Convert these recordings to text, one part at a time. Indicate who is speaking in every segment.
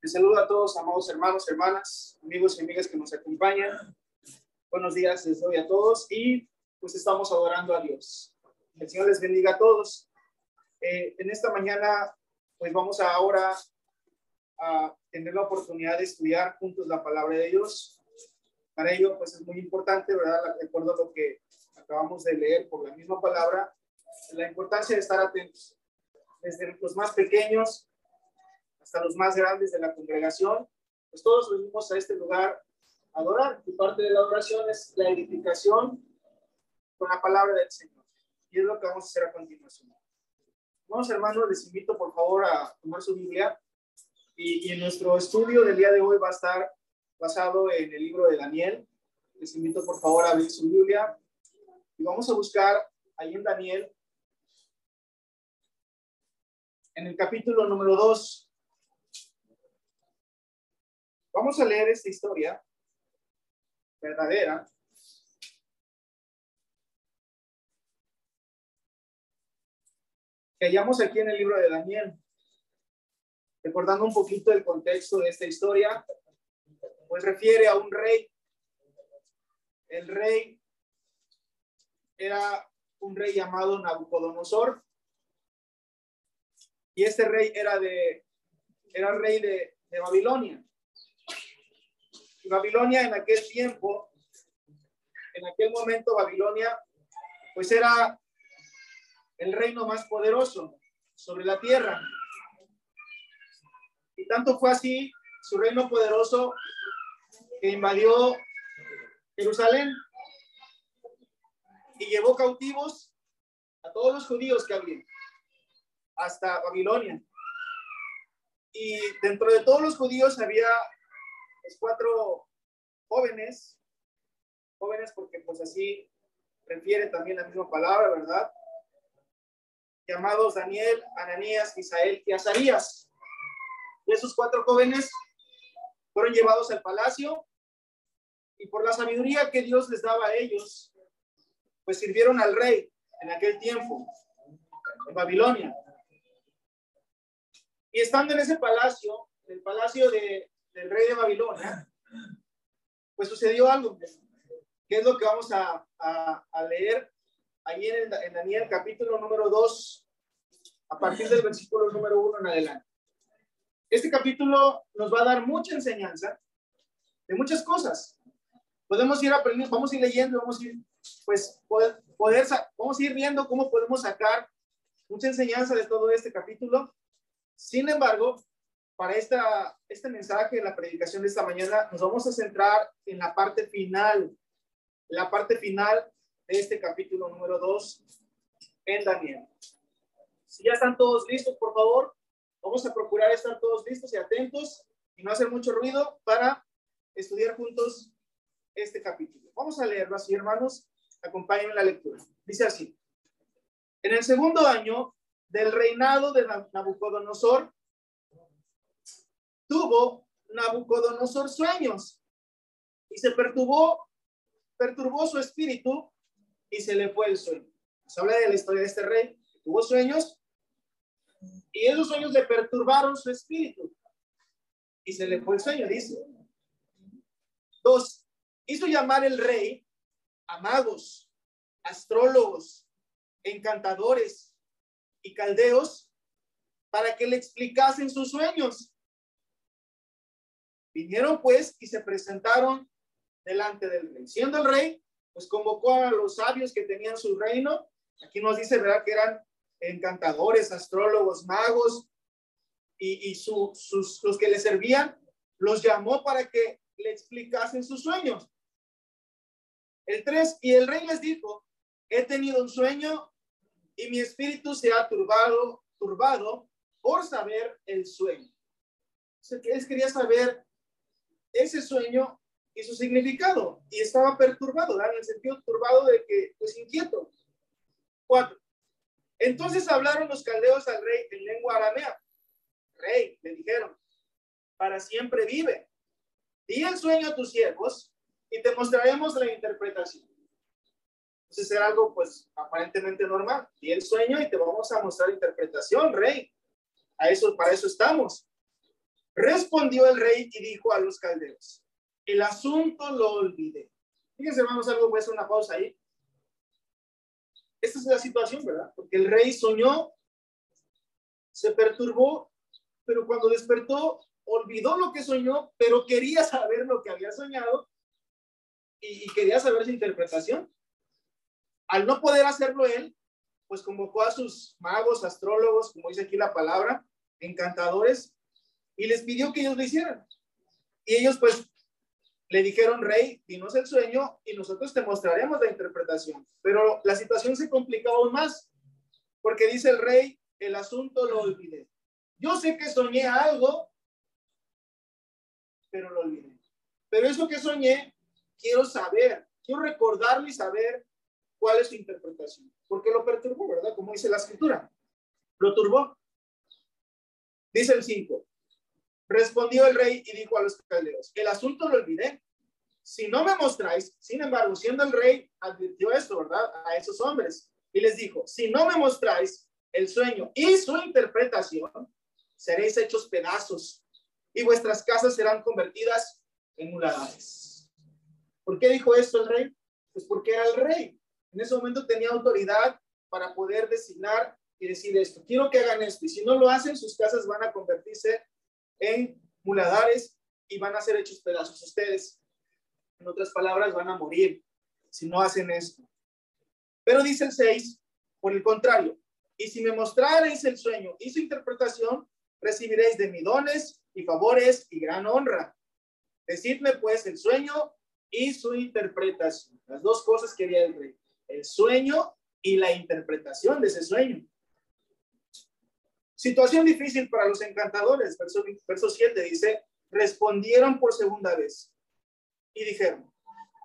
Speaker 1: Les saludo a todos, amados hermanos, hermanas, amigos y amigas que nos acompañan. Buenos días les doy a todos y pues estamos adorando a Dios. El Señor les bendiga a todos. Eh, en esta mañana, pues vamos ahora a tener la oportunidad de estudiar juntos la palabra de Dios. Para ello, pues es muy importante, ¿verdad? A lo que acabamos de leer por la misma palabra, la importancia de estar atentos. Desde los más pequeños hasta los más grandes de la congregación, pues todos venimos a este lugar a adorar. Y parte de la adoración es la edificación con la palabra del Señor. Y es lo que vamos a hacer a continuación. Vamos, hermanos, les invito por favor a tomar su Biblia. Y, y en nuestro estudio del día de hoy va a estar basado en el libro de Daniel. Les invito por favor a abrir su Biblia. Y vamos a buscar ahí en Daniel, en el capítulo número 2. Vamos a leer esta historia verdadera. que hallamos aquí en el libro de Daniel. Recordando un poquito el contexto de esta historia, pues refiere a un rey. El rey era un rey llamado Nabucodonosor. Y este rey era de era rey de Babilonia. Babilonia en aquel tiempo, en aquel momento Babilonia, pues era el reino más poderoso sobre la tierra. Y tanto fue así su reino poderoso que invadió Jerusalén y llevó cautivos a todos los judíos que había hasta Babilonia. Y dentro de todos los judíos había cuatro jóvenes, jóvenes porque pues así refiere también la misma palabra, ¿verdad? Llamados Daniel, Ananías, Misael y Azarías. Y esos cuatro jóvenes fueron llevados al palacio y por la sabiduría que Dios les daba a ellos, pues sirvieron al rey en aquel tiempo, en Babilonia. Y estando en ese palacio, el palacio de, del rey de Babilonia, pues sucedió algo, que es lo que vamos a, a, leer ahí en, en, Daniel capítulo número 2, a partir del versículo número 1 en adelante. Este capítulo nos va a dar mucha enseñanza de muchas cosas. Podemos ir aprendiendo, vamos a ir leyendo, vamos a ir, pues, poder, poder, vamos a ir viendo cómo podemos sacar mucha enseñanza de todo este capítulo. Sin embargo, para esta, este mensaje, la predicación de esta mañana, nos vamos a centrar en la parte final, la parte final de este capítulo número 2 en Daniel. Si ya están todos listos, por favor, vamos a procurar estar todos listos y atentos y no hacer mucho ruido para estudiar juntos este capítulo. Vamos a leerlo así, hermanos. Acompáñenme en la lectura. Dice así. En el segundo año del reinado de Nabucodonosor, tuvo Nabucodonosor sueños y se perturbó, perturbó su espíritu y se le fue el sueño. Se habla de la historia de este rey tuvo sueños y esos sueños le perturbaron su espíritu y se le fue el sueño, dice. Dos, hizo llamar el rey a astrólogos, encantadores y caldeos para que le explicasen sus sueños. Vinieron pues y se presentaron delante del rey. Siendo el rey, pues convocó a los sabios que tenían su reino. Aquí nos dice, ¿verdad? Que eran encantadores, astrólogos, magos y, y sus, los que le servían, los llamó para que le explicasen sus sueños. El 3, y el rey les dijo, he tenido un sueño y mi espíritu se ha turbado, turbado por saber el sueño. O sea, que él quería saber ese sueño y su significado. Y estaba perturbado, ¿verdad? en el sentido turbado de que, pues inquieto. Cuatro. Entonces hablaron los caldeos al rey en lengua aramea. Rey, le dijeron, para siempre vive. Di el sueño a tus siervos y te mostraremos la interpretación. Entonces era algo, pues, aparentemente normal. Di el sueño y te vamos a mostrar interpretación, rey. A eso, para eso estamos. Respondió el rey y dijo a los caldeos, el asunto lo olvidé. Fíjense, hermanos, algo, voy a hacer una pausa ahí. Esta es la situación, ¿verdad? Porque el rey soñó, se perturbó, pero cuando despertó, olvidó lo que soñó, pero quería saber lo que había soñado y, y quería saber su interpretación. Al no poder hacerlo él, pues convocó a sus magos, astrólogos, como dice aquí la palabra, encantadores, y les pidió que ellos lo hicieran. Y ellos pues le dijeron, rey, dinos el sueño y nosotros te mostraremos la interpretación. Pero la situación se complicó aún más, porque dice el rey, el asunto lo olvidé. Yo sé que soñé algo, pero lo olvidé. Pero eso que soñé, quiero saber, quiero recordarlo y saber cuál es su interpretación. Porque lo perturbó, ¿verdad? Como dice la escritura. Lo turbó. Dice el 5. Respondió el rey y dijo a los caldeos, el asunto lo olvidé. Si no me mostráis, sin embargo, siendo el rey, advirtió esto, ¿verdad? A esos hombres. Y les dijo, si no me mostráis el sueño y su interpretación, seréis hechos pedazos y vuestras casas serán convertidas en muladares. ¿Por qué dijo esto el rey? Pues porque era el rey. En ese momento tenía autoridad para poder designar y decir esto. Quiero que hagan esto. Y si no lo hacen, sus casas van a convertirse en muladares y van a ser hechos pedazos ustedes. En otras palabras, van a morir si no hacen esto. Pero dice el 6, por el contrario, y si me mostraréis el sueño y su interpretación, recibiréis de mi dones y favores y gran honra. Decidme pues el sueño y su interpretación. Las dos cosas que había el rey, el sueño y la interpretación de ese sueño. Situación difícil para los encantadores. Verso, verso 7 dice, respondieron por segunda vez y dijeron,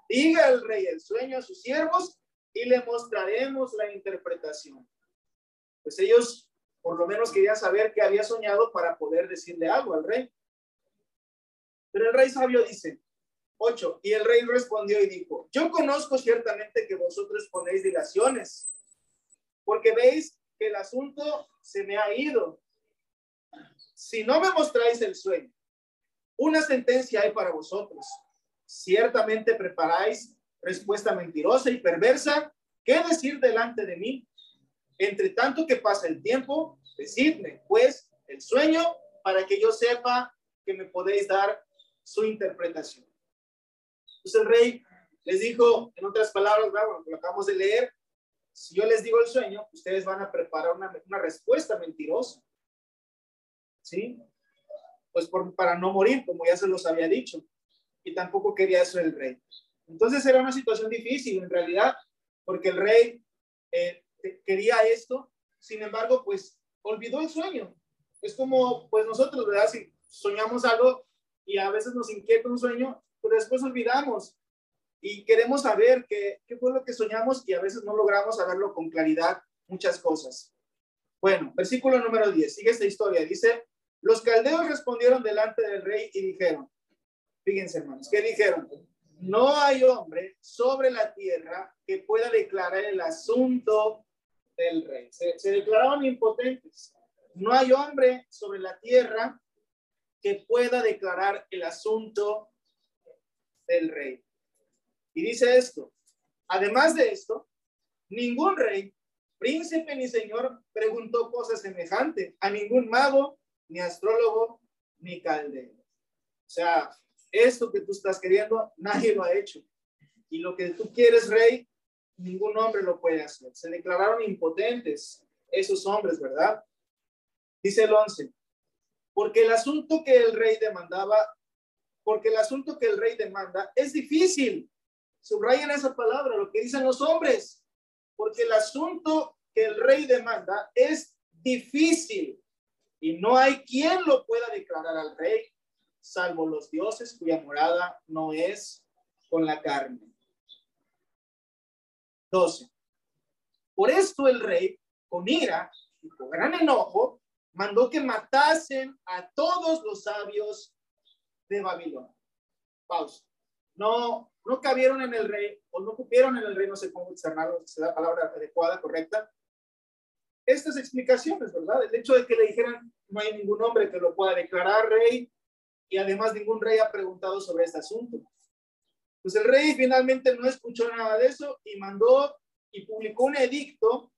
Speaker 1: diga el rey el sueño a sus siervos y le mostraremos la interpretación. Pues ellos por lo menos querían saber qué había soñado para poder decirle algo al rey. Pero el rey sabio dice, 8, y el rey respondió y dijo, yo conozco ciertamente que vosotros ponéis dilaciones, porque veis el asunto se me ha ido. Si no me mostráis el sueño, una sentencia hay para vosotros. Ciertamente preparáis respuesta mentirosa y perversa. ¿Qué decir delante de mí? Entre tanto que pasa el tiempo, decidme, pues, el sueño para que yo sepa que me podéis dar su interpretación. Entonces el rey les dijo, en otras palabras, lo acabamos de leer, si yo les digo el sueño, ustedes van a preparar una, una respuesta mentirosa. ¿Sí? Pues para no morir, como ya se los había dicho. Y tampoco quería eso el rey. Entonces era una situación difícil en realidad, porque el rey eh, quería esto, sin embargo, pues olvidó el sueño. Es como, pues nosotros, ¿verdad? Si soñamos algo y a veces nos inquieta un sueño, pero después olvidamos y queremos saber qué, qué fue lo que soñamos y a veces no logramos saberlo con claridad muchas cosas. Bueno, versículo número 10, sigue esta historia. Dice, los caldeos respondieron delante del rey y dijeron, fíjense hermanos, ¿qué dijeron? No hay hombre sobre la tierra que pueda declarar el asunto del rey. Se, se declararon impotentes. No hay hombre sobre la tierra que pueda declarar el asunto del rey. Y dice esto, además de esto, ningún rey, príncipe ni señor preguntó cosas semejantes a ningún mago, ni astrólogo, ni caldero. O sea, esto que tú estás queriendo, nadie lo ha hecho. Y lo que tú quieres, rey, ningún hombre lo puede hacer. Se declararon impotentes esos hombres, ¿verdad? Dice el 11, porque el asunto que el rey demandaba, porque el asunto que el rey demanda es difícil Subrayen esa palabra, lo que dicen los hombres, porque el asunto que el rey demanda es difícil y no hay quien lo pueda declarar al rey, salvo los dioses cuya morada no es con la carne. 12. Por esto el rey, con ira y con gran enojo, mandó que matasen a todos los sabios de Babilonia. Pausa. No, no cabieron en el rey o no cupieron en el rey, no sé cómo externarlo, si la palabra adecuada, correcta. Estas explicaciones, ¿verdad? El hecho de que le dijeran no hay ningún hombre que lo pueda declarar rey, y además ningún rey ha preguntado sobre este asunto. Pues el rey finalmente no escuchó nada de eso y mandó y publicó un edicto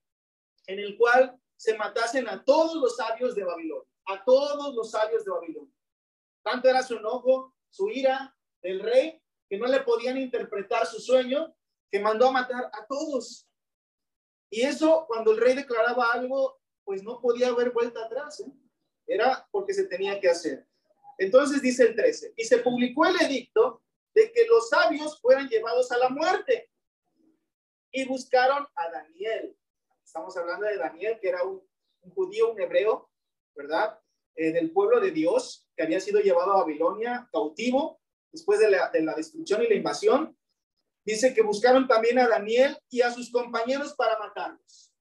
Speaker 1: en el cual se matasen a todos los sabios de Babilonia, a todos los sabios de Babilonia. Tanto era su enojo, su ira del rey, que no le podían interpretar su sueño, que mandó a matar a todos. Y eso, cuando el rey declaraba algo, pues no podía haber vuelta atrás. ¿eh? Era porque se tenía que hacer. Entonces dice el 13, y se publicó el edicto de que los sabios fueran llevados a la muerte. Y buscaron a Daniel. Estamos hablando de Daniel, que era un, judío, un hebreo, ¿verdad? Eh, del pueblo de Dios, que había sido llevado a Babilonia cautivo después de la, de la destrucción y la invasión. Dice que buscaron también a Daniel y a sus compañeros para matarlos.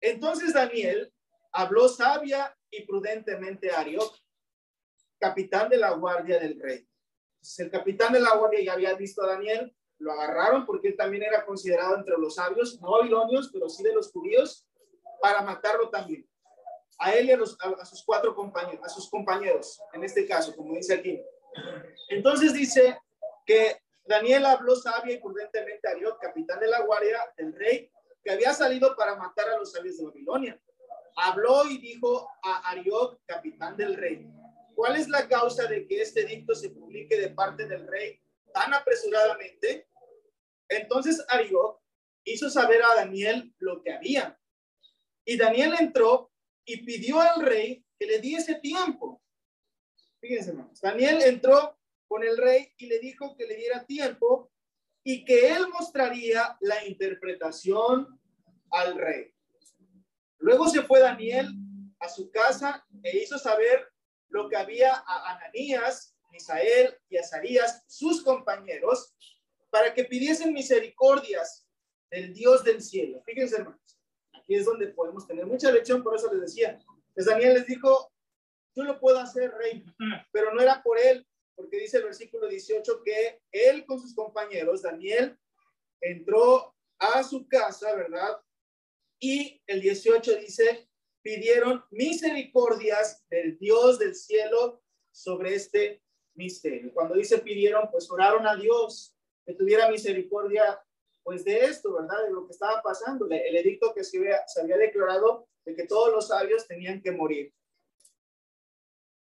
Speaker 1: Entonces Daniel habló sabia y prudentemente a Arioc, capitán de la guardia del rey. el capitán de la guardia ya había visto a Daniel, lo agarraron porque él también era considerado entre los sabios, no babilonios, pero sí de los judíos, para matarlo también. A él y a, a, sus cuatro compañeros, a sus compañeros, en este caso, como dice aquí. Entonces dice que Daniel habló sabia y prudentemente a Dios, capitán de la guardia del rey, que había salido para matar a los sabios de Babilonia. Habló y dijo a Arioc, capitán del rey, ¿cuál es la causa de que este edicto se publique de parte del rey tan apresuradamente? Entonces Arioc hizo saber a Daniel lo que había. Y Daniel entró y pidió al rey que le diese tiempo. Fíjense, hermanos. Daniel entró con el rey y le dijo que le diera tiempo y que él mostraría la interpretación al rey. Luego se fue Daniel a su casa e hizo saber lo que había a Ananías, Misael y Azarías, sus compañeros, para que pidiesen misericordias del Dios del cielo. Fíjense, hermanos, aquí es donde podemos tener mucha lección, por eso les decía. Pues Daniel les dijo, yo lo puedo hacer, rey, pero no era por él, porque dice el versículo 18 que él con sus compañeros, Daniel, entró a su casa, ¿verdad? Y el 18 dice, pidieron misericordias del Dios del cielo sobre este misterio. Cuando dice pidieron, pues oraron a Dios que tuviera misericordia, pues de esto, ¿verdad? De lo que estaba pasando, el edicto que se había, se había declarado de que todos los sabios tenían que morir.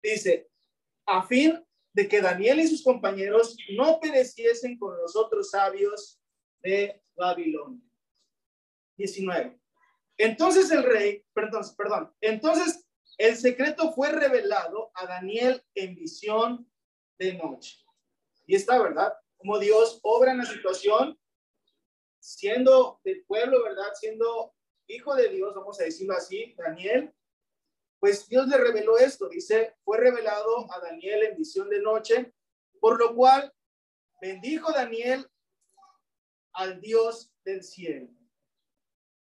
Speaker 1: Dice, a fin de que Daniel y sus compañeros no pereciesen con los otros sabios de Babilonia. 19. Entonces el rey, perdón, perdón, entonces el secreto fue revelado a Daniel en visión de noche. Y está, ¿verdad? Como Dios obra en la situación, siendo del pueblo, ¿verdad? Siendo hijo de Dios, vamos a decirlo así, Daniel pues Dios le reveló esto, dice, fue revelado a Daniel en visión de noche, por lo cual bendijo Daniel al Dios del cielo.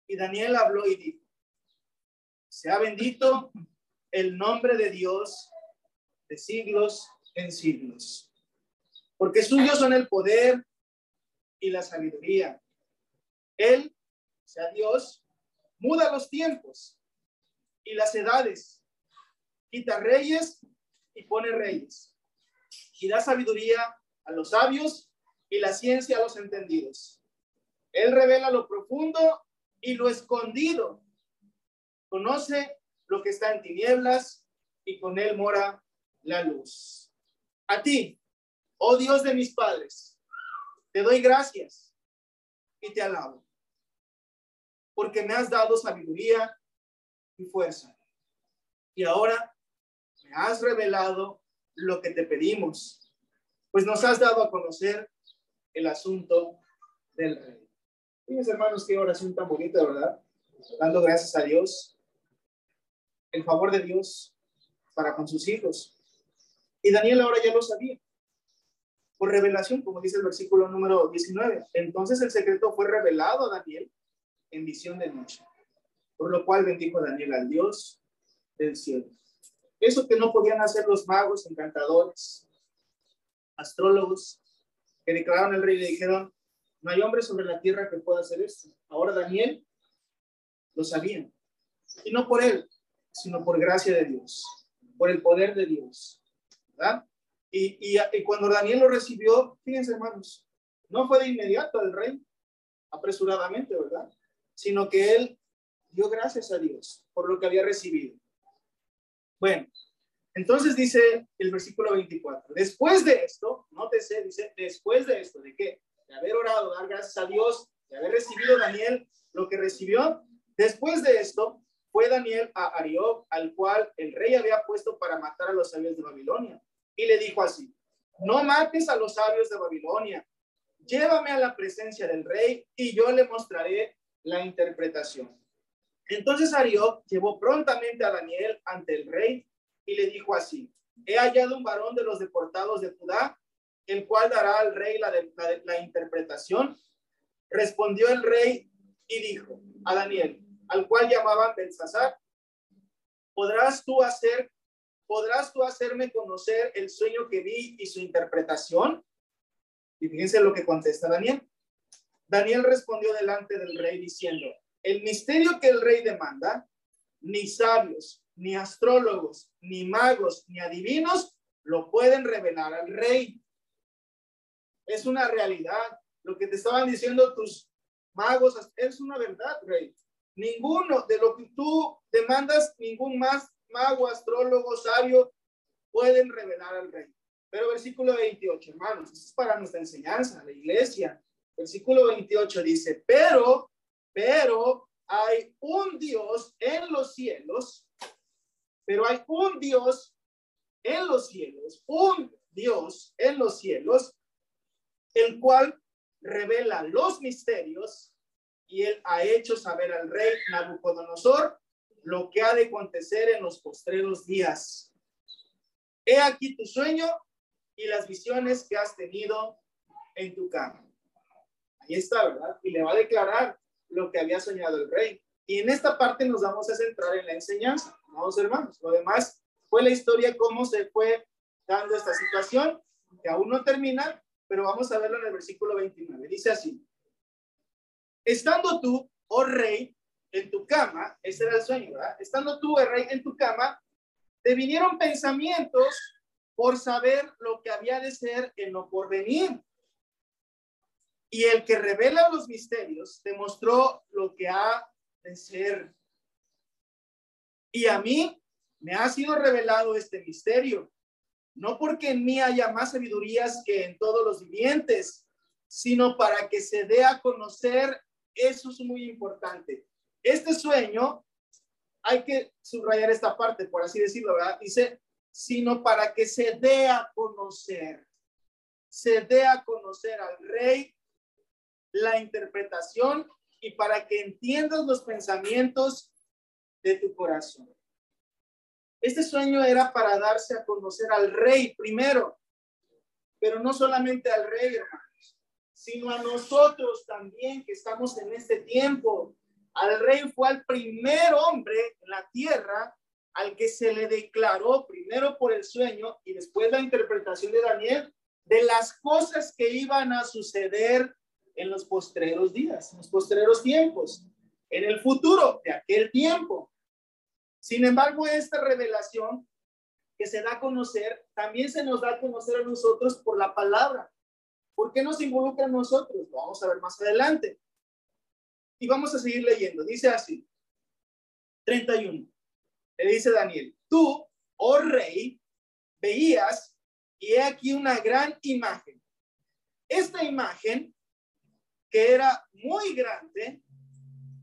Speaker 1: Y Daniel habló y dijo, sea bendito el nombre de Dios de siglos en siglos, porque suyos son el poder y la sabiduría. Él, sea Dios, muda los tiempos y las edades. Quita reyes y pone reyes. Y da sabiduría a los sabios y la ciencia a los entendidos. Él revela lo profundo y lo escondido. Conoce lo que está en tinieblas y con él mora la luz. A ti, oh Dios de mis padres, te doy gracias y te alabo, porque me has dado sabiduría y fuerza. Y ahora me has revelado lo que te pedimos, pues nos has dado a conocer el asunto del rey. Fíjense, hermanos, qué oración tan bonita, ¿verdad? Dando gracias a Dios, el favor de Dios para con sus hijos. Y Daniel ahora ya lo sabía, por revelación, como dice el versículo número 19. Entonces el secreto fue revelado a Daniel en visión de noche. Por lo cual bendijo Daniel al Dios del cielo. Eso que no podían hacer los magos, encantadores, astrólogos, que declararon al rey y le dijeron, no hay hombre sobre la tierra que pueda hacer esto. Ahora Daniel lo sabía. Y no por él, sino por gracia de Dios, por el poder de Dios. ¿verdad? Y, y, cuando Daniel lo recibió, fíjense hermanos, no fue de inmediato al rey, apresuradamente, ¿verdad? Sino que él dio gracias a Dios por lo que había recibido. Bueno, entonces dice el versículo 24, después de esto, nótese, dice, después de esto, ¿de qué? De haber orado, dar gracias a Dios, de haber recibido Daniel lo que recibió, después de esto, fue Daniel a Ariob, al cual el rey había puesto para matar a los sabios de Babilonia. Y le dijo así, no mates a los sabios de Babilonia, llévame a la presencia del rey y yo le mostraré la interpretación. Entonces Ariob llevó prontamente a Daniel ante el rey y le dijo así, he hallado un varón de los deportados de Judá, el cual dará al rey la, la interpretación. Respondió el rey y dijo a Daniel, al cual llamaban Belsasar, ¿podrás tú hacer, podrás tú hacerme conocer el sueño que vi y su interpretación? Y fíjense lo que contesta Daniel. Daniel respondió delante del rey diciendo, el misterio que el rey demanda, ni sabios, ni astrólogos, ni magos, ni adivinos lo pueden revelar al rey. Es una realidad. Lo que te estaban diciendo tus magos es una verdad, rey. Ninguno de lo que tú demandas, ningún más mago, astrólogo, sabio, pueden revelar al rey. Pero versículo 28, hermanos, es para nuestra enseñanza, la iglesia. Versículo 28 dice, pero, pero hay un Dios en los cielos, pero hay un Dios en los cielos, un Dios en los cielos, el cual revela los misterios y él ha hecho saber al rey Nabucodonosor lo que ha de acontecer en los postreros días. He aquí tu sueño y las visiones que has tenido en tu cama. Ahí está, ¿verdad? Y le va a declarar lo que había soñado el rey. Y en esta parte nos vamos a centrar en la enseñanza, vamos hermanos. Lo demás fue la historia, cómo se fue dando esta situación, que aún no termina, pero vamos a verlo en el versículo 29. Dice así, Estando tú, oh rey, en tu cama, ese era el sueño, ¿verdad? Estando tú, oh rey, en tu cama, te vinieron pensamientos por saber lo que había de ser en lo porvenir. Y el que revela los misterios te mostró lo que ha de ser. Y a mí me ha sido revelado este misterio, no porque en mí haya más sabidurías que en todos los vivientes, sino para que se dé a conocer eso es muy importante. Este sueño, hay que subrayar esta parte, por así decirlo, ¿verdad? Dice, sino para que se dé a conocer, se dé a conocer al rey la interpretación y para que entiendas los pensamientos de tu corazón. Este sueño era para darse a conocer al rey primero, pero no solamente al rey, hermano sino a nosotros también que estamos en este tiempo. Al rey fue el primer hombre en la tierra al que se le declaró primero por el sueño y después la interpretación de Daniel de las cosas que iban a suceder en los postreros días, en los postreros tiempos, en el futuro de aquel tiempo. Sin embargo, esta revelación que se da a conocer, también se nos da a conocer a nosotros por la palabra. ¿Por qué nos involucra a nosotros? Lo vamos a ver más adelante. Y vamos a seguir leyendo. Dice así, 31. Le dice Daniel, tú, oh rey, veías y he aquí una gran imagen. Esta imagen, que era muy grande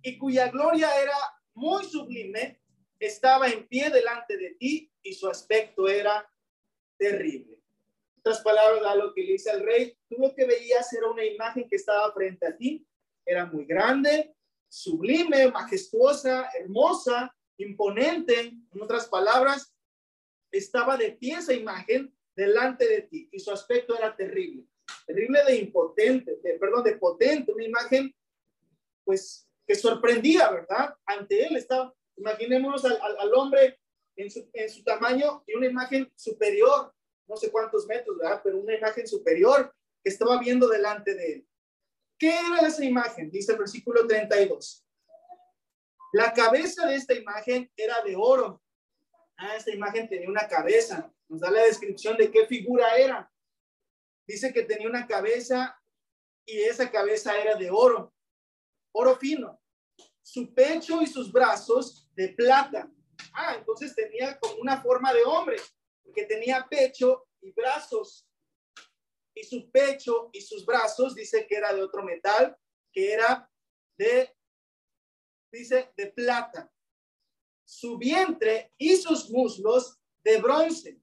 Speaker 1: y cuya gloria era muy sublime, estaba en pie delante de ti y su aspecto era terrible. Otras palabras, a lo que le dice al rey, tú lo que veías era una imagen que estaba frente a ti, era muy grande, sublime, majestuosa, hermosa, imponente, en otras palabras, estaba de pie esa imagen delante de ti y su aspecto era terrible, terrible de impotente, de, perdón, de potente, una imagen pues que sorprendía, ¿verdad? Ante él estaba, imaginémonos al, hombre en su, en su tamaño y una imagen superior, no sé cuántos metros, ¿verdad? Pero una imagen superior que estaba viendo delante de él. ¿Qué era esa imagen? Dice el versículo 32. La cabeza de esta imagen era de oro Ah, esta imagen tenía una cabeza. Nos da la descripción de qué figura era. Dice que tenía una cabeza y esa cabeza era de oro, oro fino. Su pecho y sus brazos de plata. Ah, entonces tenía como una forma de hombre, porque tenía pecho y brazos. Y su pecho y sus brazos dice que era de otro metal, que era de, dice, de plata. Su vientre y sus muslos de bronce.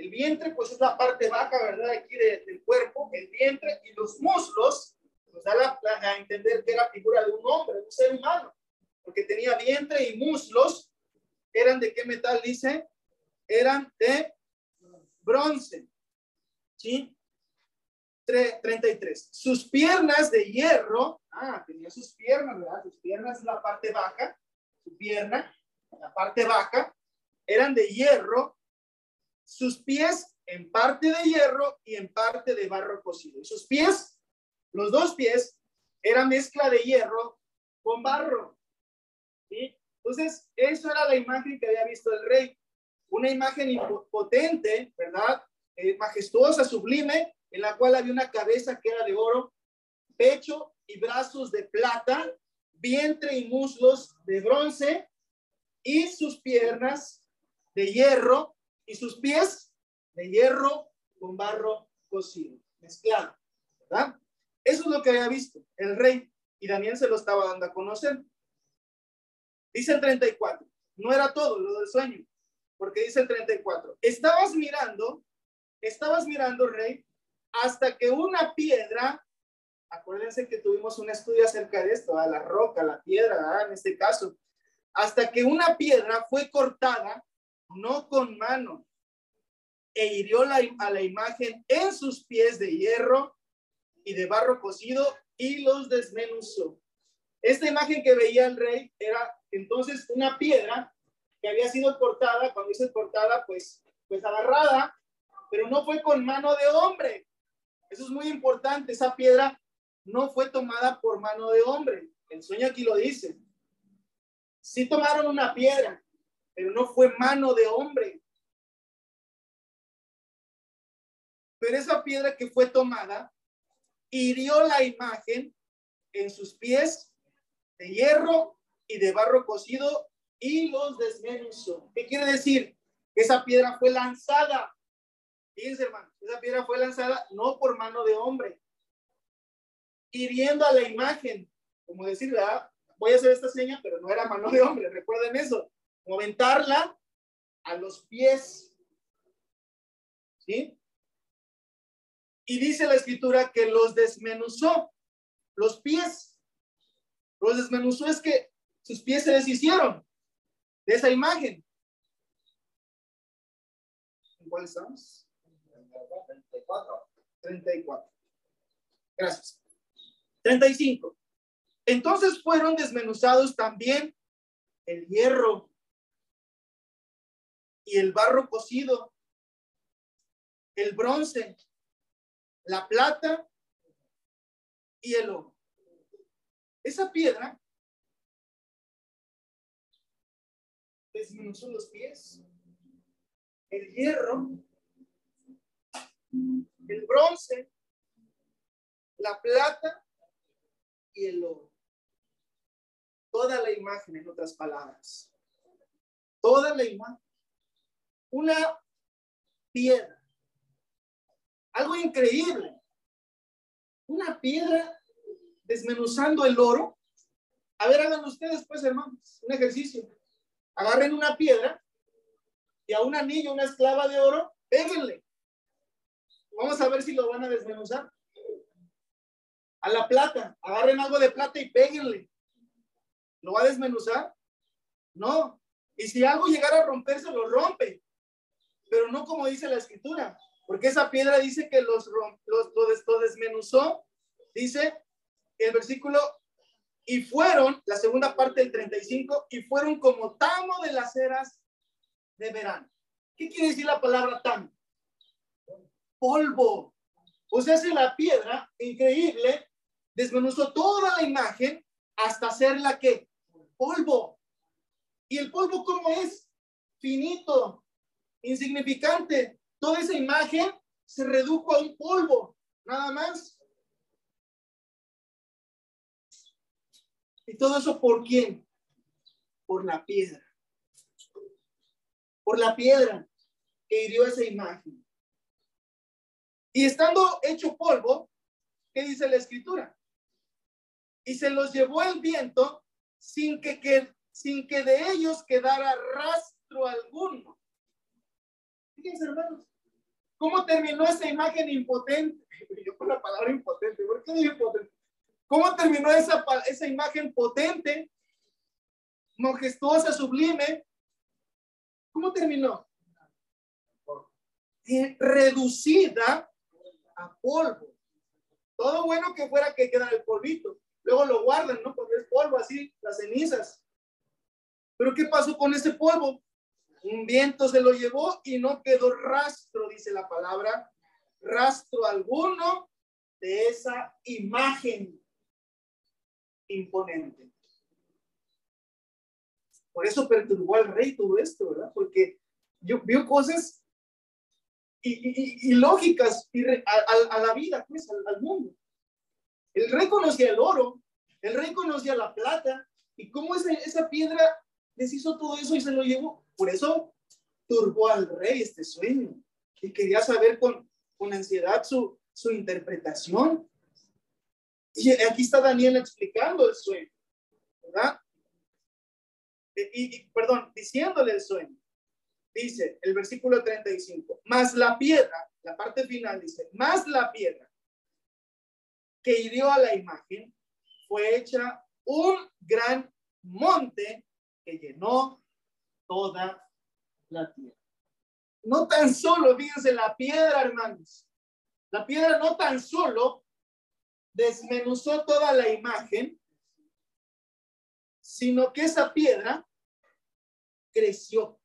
Speaker 1: El vientre, pues es la parte baja, ¿verdad? Aquí del cuerpo, el vientre y los muslos, nos da a entender que era figura de un hombre, de un ser humano, porque tenía vientre y muslos. ¿Eran de qué metal dice? Eran de bronce. ¿Sí? 33. Sus piernas de hierro, ah, tenía sus piernas, ¿verdad? Sus piernas es la parte baja, su pierna, la parte baja, eran de hierro, sus pies en parte de hierro y en parte de barro cocido. Y sus pies, los dos pies, eran mezcla de hierro con barro. ¿sí? Entonces, eso era la imagen que había visto el rey. Una imagen potente, ¿verdad? Eh, majestuosa, sublime, en la cual había una cabeza que era de oro, pecho y brazos de plata, vientre y muslos de bronce, y sus piernas de hierro y sus pies de hierro con barro cocido, mezclado, ¿verdad? Eso es lo que había visto el rey y Daniel se lo estaba dando a conocer. Dice el 34, no era todo lo del sueño, porque dice el 34, estabas mirando, estabas mirando, rey, hasta que una piedra, acuérdense que tuvimos un estudio acerca de esto, a la roca, la piedra, en este caso, hasta que una piedra fue cortada, no con mano, e hirió a la imagen en sus pies de hierro y de barro cocido y los desmenuzó. Esta imagen que veía el rey era entonces una piedra que había sido cortada, cuando dice cortada, pues, pues agarrada, pero no fue con mano de hombre, eso es muy importante. Esa piedra no fue tomada por mano de hombre. El sueño aquí lo dice. Sí tomaron una piedra, pero no fue mano de hombre. Pero esa piedra que fue tomada hirió la imagen en sus pies de hierro y de barro cocido y los desmenuzó. ¿Qué quiere decir? Esa piedra fue lanzada Fíjense, hermano, esa piedra fue lanzada no por mano de hombre, hiriendo a la imagen, como decir, voy a hacer esta seña, pero no era mano de hombre, recuerden eso, moventarla a los pies. ¿Sí? Y dice la escritura que los desmenuzó, los pies. Los desmenuzó es que sus pies se deshicieron de esa imagen. ¿En cuál estamos? 34. Gracias. 35. Entonces fueron desmenuzados también el hierro y el barro cocido, el bronce, la plata y el oro. Esa piedra desmenuzó los pies, el hierro el bronce, la plata y el oro. Toda la imagen, en otras palabras. Toda la imagen. Una piedra. Algo increíble. Una piedra desmenuzando el oro. A ver, hagan ustedes, pues, hermanos, un ejercicio. Agarren una piedra y a un anillo, una esclava de oro, péguenle. Vamos a ver si lo van a desmenuzar. A la plata, agarren algo de plata y péguenle. ¿Lo va a desmenuzar? No. Y si algo llegara a romperse, lo rompe. Pero no como dice la escritura. Porque esa piedra dice que los, los, lo desmenuzó. Dice el versículo, y fueron, la segunda parte del 35, y fueron como tamo de las eras de verano. ¿Qué quiere decir la palabra tamo? polvo. O sea, si la piedra, increíble, desmenuzó toda la imagen hasta hacerla que polvo. ¿Y el polvo cómo es? finito, insignificante. Toda esa imagen se redujo a un polvo, nada más. ¿Y todo eso por quién? Por la piedra. Por la piedra que hirió esa imagen. Y estando hecho polvo, ¿qué dice la escritura? Y se los llevó el viento sin que, que, sin que de ellos quedara rastro alguno. Fíjense, hermanos, ¿cómo terminó esa imagen impotente? Yo con la palabra impotente, ¿por qué digo impotente? ¿Cómo terminó esa, esa imagen potente, majestuosa, sublime? ¿Cómo terminó? reducida a polvo. Todo bueno que fuera que quedara el polvito. Luego lo guardan, ¿no? Porque es polvo así, las cenizas. Pero ¿qué pasó con ese polvo? Un viento se lo llevó y no quedó rastro, dice la palabra, rastro alguno de esa imagen imponente. Por eso perturbó al rey todo esto, ¿verdad? Porque yo vio cosas ilógicas y, a, la vida, pues, al, mundo. El rey conocía el oro, el rey conocía la plata, y cómo esa, esa piedra deshizo todo eso y se lo llevó. Por eso turbó al rey este sueño y quería saber con, con ansiedad su, su interpretación. Y aquí está Daniel explicando el sueño, ¿verdad? E, y, perdón, diciéndole el sueño. Dice el versículo 35, más la piedra, la parte final dice, más la piedra que hirió a la imagen fue hecha un gran monte que llenó toda la tierra. No tan solo, fíjense, la piedra, hermanos. La piedra no tan solo desmenuzó toda la imagen, sino que esa piedra creció,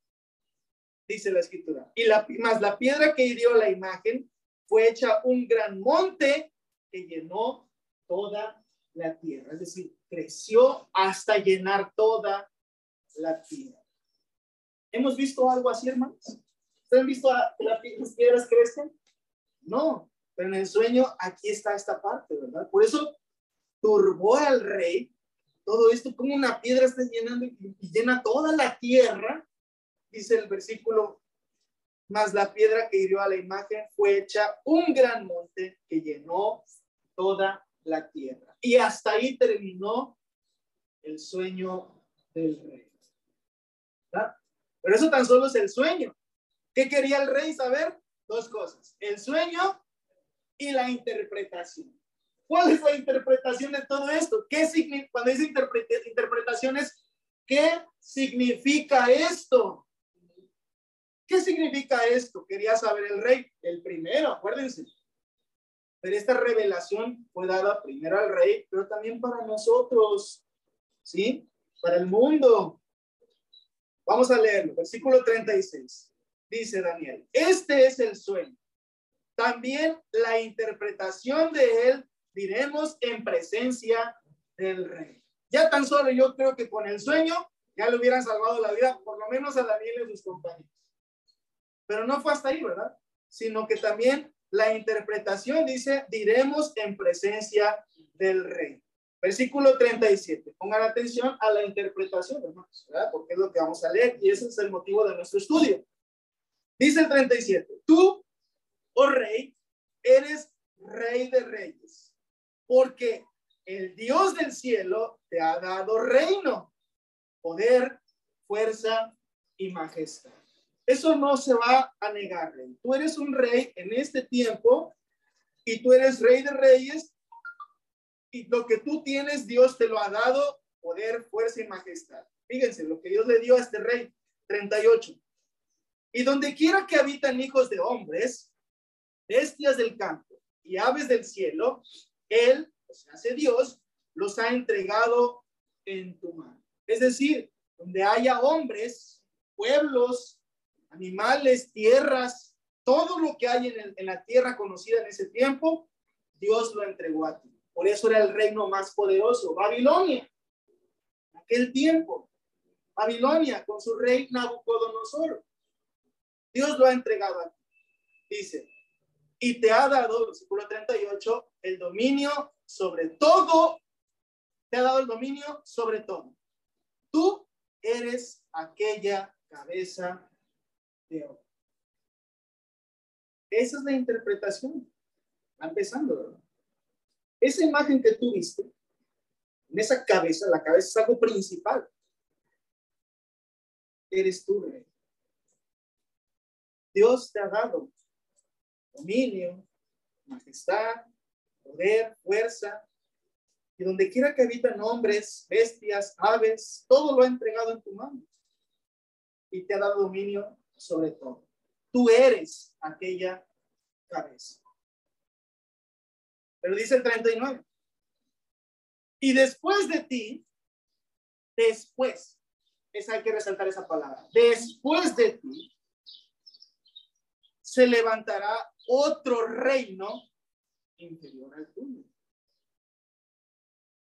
Speaker 1: dice la escritura. Y la, más la piedra que hirió la imagen fue hecha un gran monte que llenó toda la tierra. Es decir, creció hasta llenar toda la tierra. ¿Hemos visto algo así, hermanos? ¿Ustedes han visto a, las piedras crecen? No, pero en el sueño aquí está esta parte, ¿verdad? Por eso turbó al rey todo esto, como una piedra está llenando y, llena toda la tierra, dice el versículo, más la piedra que hirió a la imagen fue hecha un gran monte que llenó toda la tierra. Y hasta ahí terminó el sueño del rey. Pero eso tan solo es el sueño. ¿Qué quería el rey saber? Dos cosas. El sueño y la interpretación. ¿Cuál es la interpretación de todo esto? ¿Qué significa, cuando dice interpretaciones, qué significa esto? ¿Qué significa esto? Quería saber el rey, el primero, acuérdense. Pero esta revelación fue dada primero al rey, pero también para nosotros, ¿sí? Para el mundo. Vamos a leerlo, versículo 36. Dice Daniel, este es el sueño también la interpretación de él diremos en presencia del rey. Ya tan solo yo creo que con el sueño ya le hubieran salvado la vida, por lo menos a Daniel y sus compañeros. Pero no fue hasta ahí, ¿verdad? Sino que también la interpretación dice, diremos en presencia del rey. Versículo 37. Pongan atención a la interpretación, hermanos, ¿verdad? Porque es lo que vamos a leer y ese es el motivo de nuestro estudio. Dice el 37. Tú oh rey, eres rey de reyes, porque el Dios del cielo te ha dado reino, poder, fuerza y majestad. Eso no se va a negar, rey. Tú eres un rey en este tiempo y tú eres rey de reyes y lo que tú tienes, Dios te lo ha dado, poder, fuerza y majestad. Fíjense lo que Dios le dio a este rey, 38. Y donde quiera que habitan hijos de hombres, bestias del campo y aves del cielo, Él, o sea, hace Dios, los ha entregado en tu mano. Es decir, donde haya hombres, pueblos, animales, tierras, todo lo que hay en, en la tierra conocida en ese tiempo, Dios lo entregó a ti. Por eso era el reino más poderoso, Babilonia. Aquel tiempo. Babilonia con su rey Nabucodonosor. Dios lo ha entregado a ti. Dice, y te ha dado, versículo 38, el dominio sobre todo, te ha dado el dominio sobre todo. Tú eres aquella cabeza de oro. Esa es la interpretación. Empezando, ¿verdad? Esa imagen que tú viste, en esa cabeza, la cabeza es algo principal. Eres tú, rey. Dios te ha dado dominio, majestad, poder, fuerza, y donde quiera que habitan hombres, bestias, aves, todo lo ha entregado en tu mano y te ha dado dominio sobre todo. Tú eres aquella cabeza. Pero dice el 39. Y después de ti, después, es hay que resaltar esa palabra, después de ti, se levantará otro reino inferior al tuyo.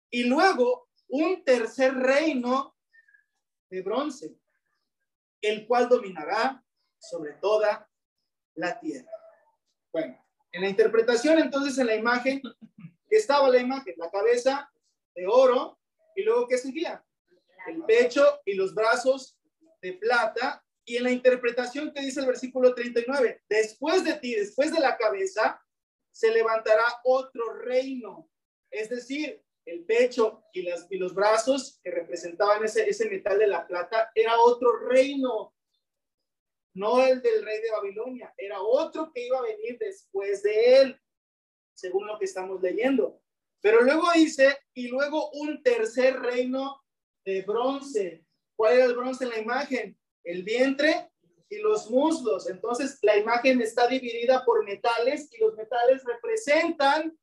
Speaker 1: Y luego un tercer reino de bronce, el cual dominará sobre toda la tierra. Bueno, en la interpretación, entonces, en la imagen, estaba la imagen, la cabeza de oro, y luego, ¿qué seguía? El pecho y los brazos de plata, y en la interpretación que dice el versículo 39, después de ti, después de la cabeza, se levantará otro reino. Es decir, el pecho y, los brazos que representaban ese, ese metal de la plata, era otro reino. No el del rey de Babilonia, era otro que iba a venir después de él, según lo que estamos leyendo. Pero luego dice, y luego un tercer reino de bronce. ¿Cuál era el bronce en la imagen? el vientre y los muslos. Entonces, la imagen está dividida por metales y los metales representan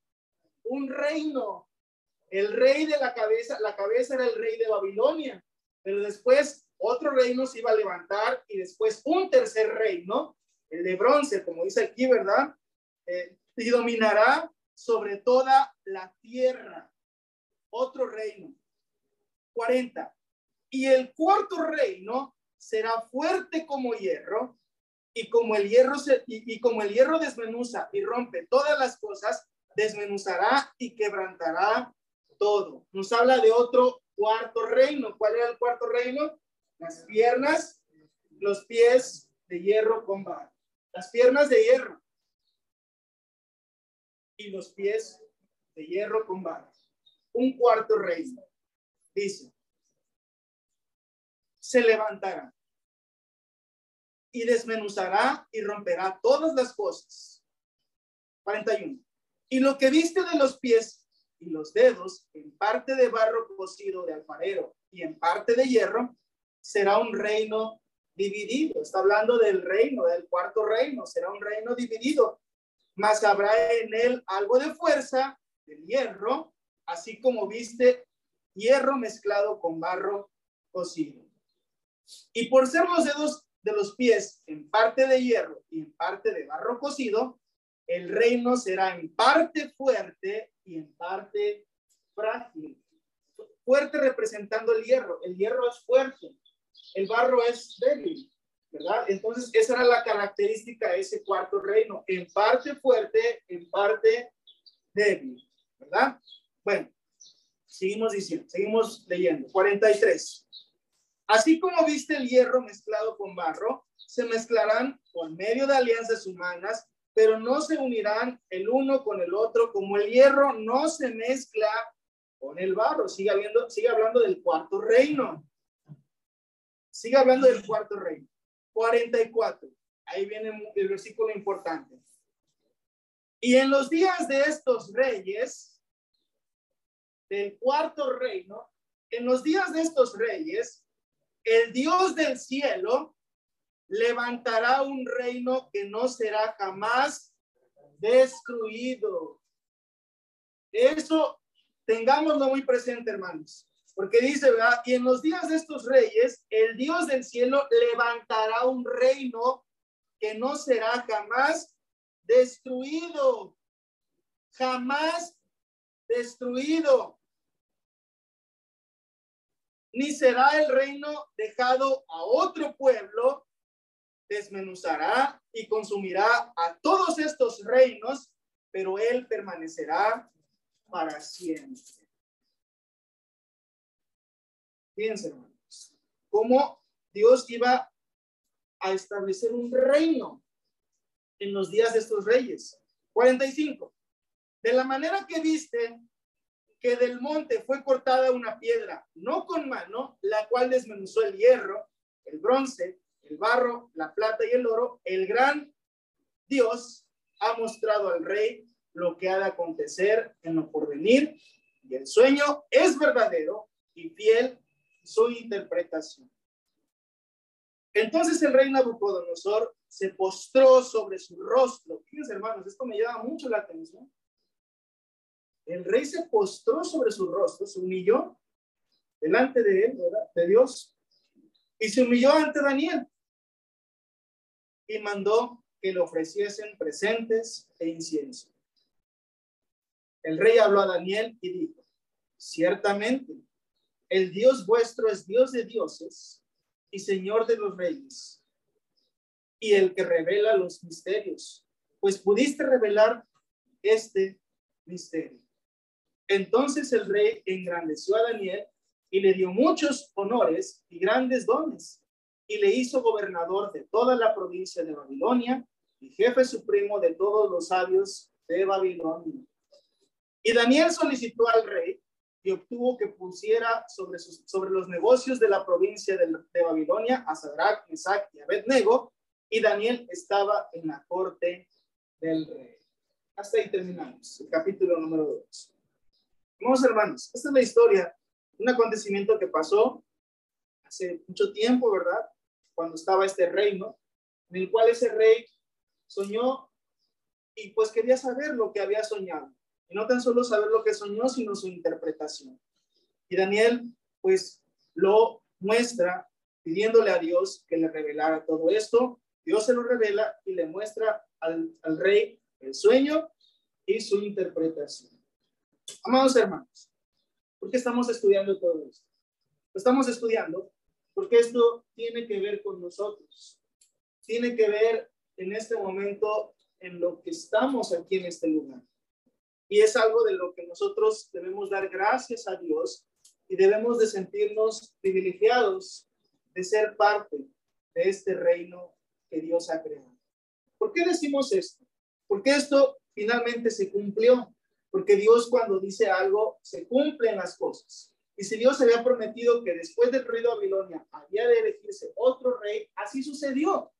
Speaker 1: un reino. El rey de la cabeza, la cabeza era el rey de Babilonia, pero después otro reino se iba a levantar y después un tercer reino, el de bronce, como dice aquí, ¿verdad? Eh, y dominará sobre toda la tierra. Otro reino. 40. Y el cuarto reino será fuerte como hierro y como el hierro se, y, como el hierro desmenuza y rompe todas las cosas, desmenuzará y quebrantará todo. Nos habla de otro cuarto reino. ¿Cuál era el cuarto reino? Las piernas, los pies de hierro con barro. Las piernas de hierro y los pies de hierro con barro. Un cuarto reino. Dice, se levantará y desmenuzará y romperá todas las cosas. 41. Y lo que viste de los pies y los dedos, en parte de barro cocido de alfarero y en parte de hierro, será un reino dividido. Está hablando del reino, del cuarto reino, será un reino dividido. Mas habrá en él algo de fuerza, del hierro, así como viste hierro mezclado con barro cocido. Y por ser los dedos de los pies en parte de hierro y en parte de barro cocido, el reino será en parte fuerte y en parte frágil. Fuerte representando el hierro. El hierro es fuerte, el barro es débil, ¿verdad? Entonces, esa era la característica de ese cuarto reino, en parte fuerte, en parte débil, ¿verdad? Bueno, seguimos diciendo, seguimos leyendo. 43. Así como viste el hierro mezclado con barro, se mezclarán por medio de alianzas humanas, pero no se unirán el uno con el otro, como el hierro no se mezcla con el barro. Sigue, habiendo, sigue hablando del cuarto reino. Sigue hablando del cuarto reino. 44. Ahí viene el versículo importante. Y en los días de estos reyes, del cuarto reino, en los días de estos reyes, el Dios del cielo levantará un reino que no será jamás destruido. Eso tengámoslo muy presente, hermanos, porque dice, ¿verdad? Y en los días de estos reyes, el Dios del cielo levantará un reino que no será jamás destruido. Jamás destruido. ni será el reino dejado a otro pueblo, desmenuzará y consumirá a todos estos reinos, pero él permanecerá para siempre. Fíjense, hermanos, cómo Dios iba a establecer un reino en los días de estos reyes. 45. De la manera que viste que del monte fue cortada una piedra, no con mano, la cual desmenuzó el hierro, el bronce, el barro, la plata y el oro, el gran Dios ha mostrado al rey lo que ha de acontecer en lo porvenir, y el sueño es verdadero y fiel su interpretación. Entonces el rey Nabucodonosor se postró sobre su rostro. Fíjense, hermanos, esto me llama mucho la atención. El rey se postró sobre su rostro, se humilló delante de él. De Dios, y se humilló ante Daniel y mandó que le ofreciesen presentes e incienso. El rey habló a Daniel y dijo, ciertamente, el Dios vuestro es Dios de dioses y Señor de los reyes, y el que revela los misterios, pues pudiste revelar este misterio. Entonces el rey engrandeció a Daniel y le dio muchos honores y grandes dones, y le hizo gobernador de toda la provincia de Babilonia y jefe supremo de todos los sabios de Babilonia. Y Daniel solicitó al rey y obtuvo que pusiera sobre, sus, sobre los negocios de la provincia de, de Babilonia a Sadrach, Mesach y Abednego, y Daniel estaba en la corte del rey. Hasta ahí terminamos, el capítulo número 2. Vamos, hermanos, esta es la historia, un acontecimiento que pasó hace mucho tiempo, ¿verdad? Cuando estaba este reino, en el cual ese rey soñó y pues quería saber lo que había soñado. Y no tan solo saber lo que soñó, sino su interpretación. Y Daniel, pues, lo muestra pidiéndole a Dios que le revelara todo esto. Dios se lo revela y le muestra al, al rey el sueño y su interpretación. Amados hermanos, ¿por qué estamos estudiando todo esto? Estamos estudiando porque esto tiene que ver con nosotros. Tiene que ver en este momento en lo que estamos aquí en este lugar. Y es algo de lo que nosotros debemos dar gracias a Dios y debemos de sentirnos privilegiados de ser parte de este reino que Dios ha creado. ¿Por qué decimos esto? Porque esto finalmente se cumplió. Porque Dios cuando dice algo, se cumplen las cosas. Y si Dios había prometido que después del rey de Babilonia había de elegirse otro rey, así sucedió.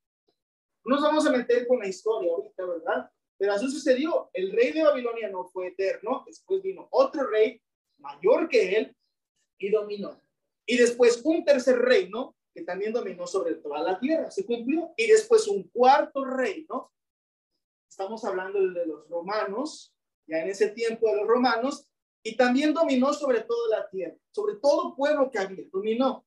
Speaker 1: No nos vamos a meter con la historia ahorita, ¿verdad? Pero así sucedió. El rey de Babilonia no fue eterno. Después vino otro rey mayor que él y dominó. Y después un tercer reino que también dominó sobre toda la tierra. Se cumplió. Y después un cuarto reino. Estamos hablando de los romanos, ya en ese tiempo de los romanos, y también dominó sobre toda la tierra, sobre todo pueblo que había, dominó,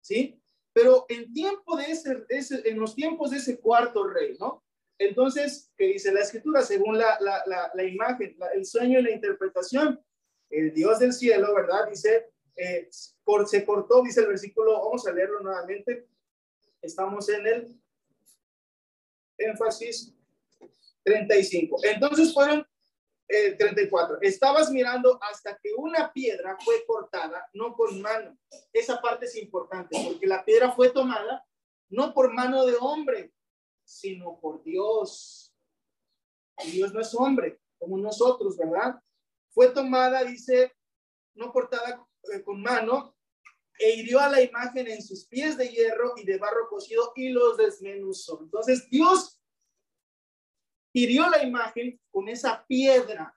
Speaker 1: ¿sí? Pero en tiempo de ese, en los tiempos de ese cuarto rey, ¿no? Entonces, ¿qué dice la escritura? Según la, la, la, la imagen, el sueño y la interpretación, el Dios del cielo, ¿verdad? Dice, eh, se cortó, dice el versículo, vamos a leerlo nuevamente. Estamos en el énfasis 35. Entonces fueron 34. Eh, Estabas mirando hasta que una piedra fue cortada, no con mano. Esa parte es importante porque la piedra fue tomada no por mano de hombre, sino por Dios. Y Dios no es hombre, como nosotros, ¿verdad? Fue tomada, dice, no cortada eh, con mano, e hirió a la imagen en sus pies de hierro y de barro cocido y los desmenuzó. Entonces Dios hirió la imagen con esa piedra.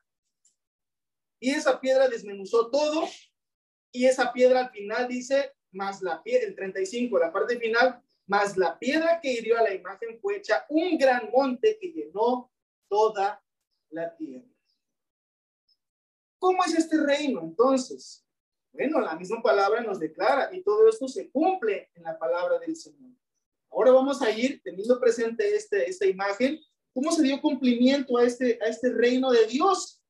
Speaker 1: Y esa piedra desmenuzó todo. Y esa piedra al final dice, más la piedra, el 35, la parte final, más la piedra que hirió a la imagen fue hecha un gran monte que llenó toda la tierra. ¿Cómo es este reino entonces? Bueno, la misma palabra nos declara y todo esto se cumple en la palabra del Señor. Ahora vamos a ir teniendo presente este, esta imagen ¿Cómo se dio cumplimiento a este, a este reino de Dios?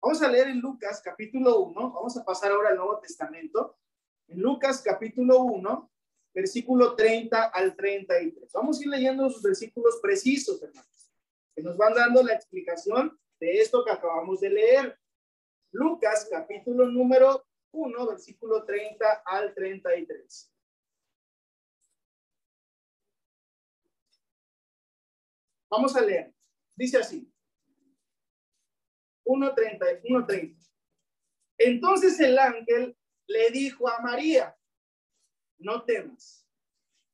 Speaker 1: Vamos a leer en Lucas capítulo 1, vamos a pasar ahora al Nuevo Testamento. en Lucas capítulo 1, versículo 30 al 33. Vamos a ir leyendo los versículos precisos, hermanos, que nos van dando la explicación de esto que acabamos de leer. Lucas capítulo número 1, versículo 30 al 33. Vamos a leer. Dice así. 1.30, 1.30. Entonces el ángel le dijo a María, no temas,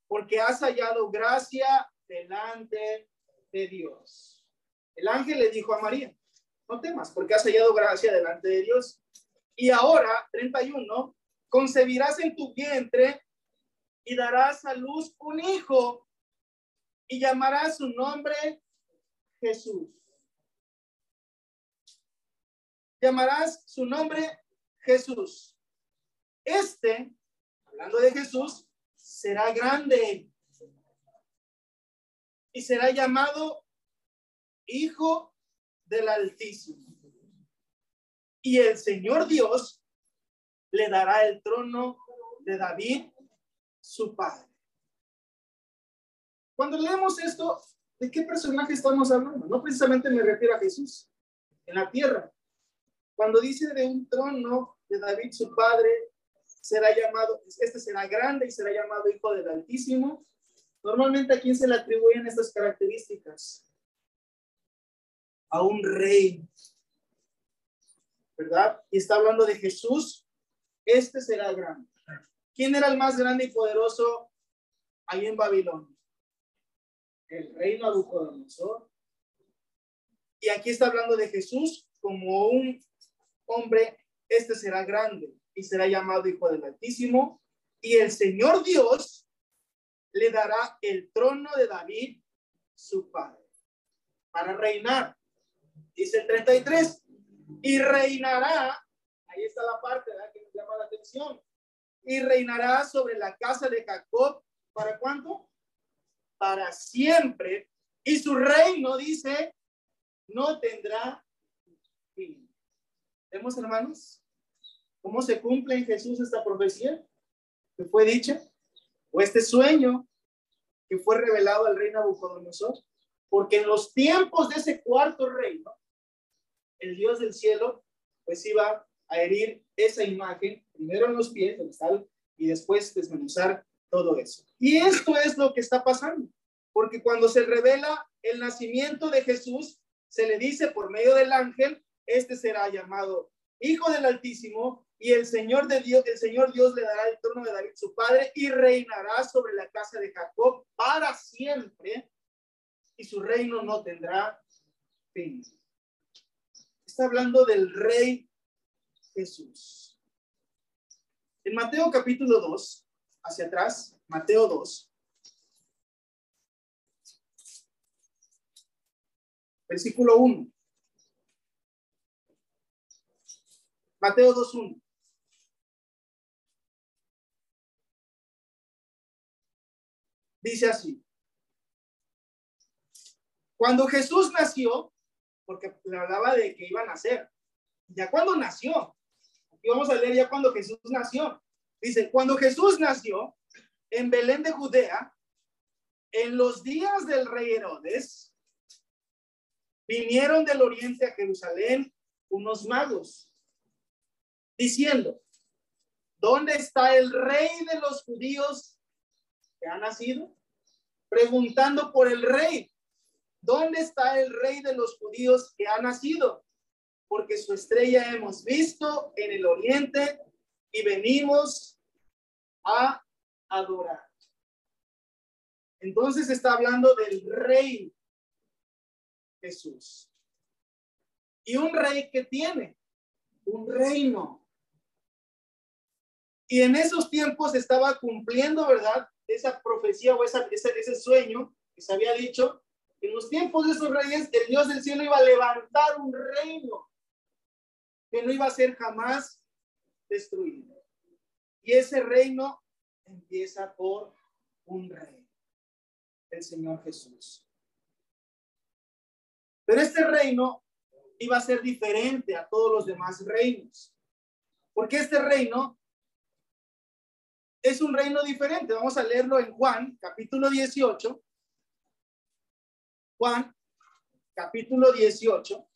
Speaker 1: porque has hallado gracia delante de Dios. El ángel le dijo a María, no temas, porque has hallado gracia delante de Dios. Y ahora, 31, concebirás en tu vientre y darás a luz un hijo y llamarás su nombre Jesús. Llamarás su nombre Jesús. Este, hablando de Jesús, será grande y será llamado Hijo del Altísimo. Y el Señor Dios le dará el trono de David, su padre. Cuando leemos esto, ¿de qué personaje estamos hablando? No precisamente me refiero a Jesús en la tierra. Cuando dice de un trono de David, su padre, será llamado, este será grande y será llamado Hijo del Altísimo. Normalmente a quién se le atribuyen estas características? A un rey, ¿verdad? Y está hablando de Jesús, este será grande. ¿Quién era el más grande y poderoso ahí en Babilonia? el rey Nabucodonosor. Y aquí está hablando de Jesús como un hombre, este será grande y será llamado Hijo del Altísimo. Y el Señor Dios le dará el trono de David, su padre, para reinar. Dice el 33, y reinará, ahí está la parte que nos llama la atención, y reinará sobre la casa de Jacob, ¿para cuánto? para siempre y su reino, dice, no tendrá fin. ¿Vemos, hermanos? ¿Cómo se cumple en Jesús esta profecía que fue dicha? O este sueño que fue revelado al rey Nabucodonosor. Porque en los tiempos de ese cuarto reino, el Dios del cielo, pues iba a herir esa imagen, primero en los pies, y después desmenuzar todo eso. Y esto es lo que está pasando, porque cuando se revela el nacimiento de Jesús, se le dice por medio del ángel, este será llamado Hijo del Altísimo, y el Señor de Dios, el Señor Dios le dará el trono de David su padre y reinará sobre la casa de Jacob para siempre, y su reino no tendrá fin. Está hablando del rey Jesús. En Mateo capítulo 2, hacia atrás, Mateo 2. Versículo 1. Mateo 2.1. Dice así. Cuando Jesús nació, porque le hablaba de que iba a nacer, ya cuando nació, aquí vamos a leer ya cuando Jesús nació, Dice, cuando Jesús nació en Belén de Judea, en los días del rey Herodes, vinieron del oriente a Jerusalén unos magos, diciendo, ¿dónde está el rey de los judíos que ha nacido? Preguntando por el rey, ¿dónde está el rey de los judíos que ha nacido? Porque su estrella hemos visto en el oriente y venimos a adorar. Entonces está hablando del rey Jesús. Y un rey que tiene un reino. Y en esos tiempos estaba cumpliendo, ¿verdad? Esa profecía o esa, ese, ese sueño que se había dicho. En los tiempos de esos reyes, el Dios del cielo iba a levantar un reino que no iba a ser jamás destruido. Y ese reino empieza por un rey, el Señor Jesús. Pero este reino iba a ser diferente a todos los demás reinos, porque este reino es un reino diferente. Vamos a leerlo en Juan, capítulo 18. Juan, capítulo 18,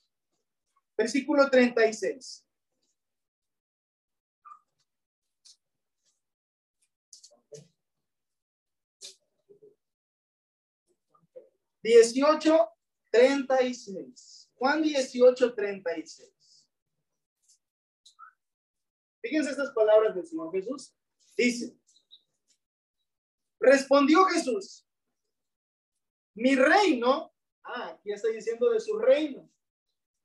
Speaker 1: versículo 36. Dieciocho, treinta y seis. Juan dieciocho, treinta y seis. Fíjense estas palabras del Señor Jesús. Dice, respondió Jesús, mi reino, ah, aquí está diciendo de su reino,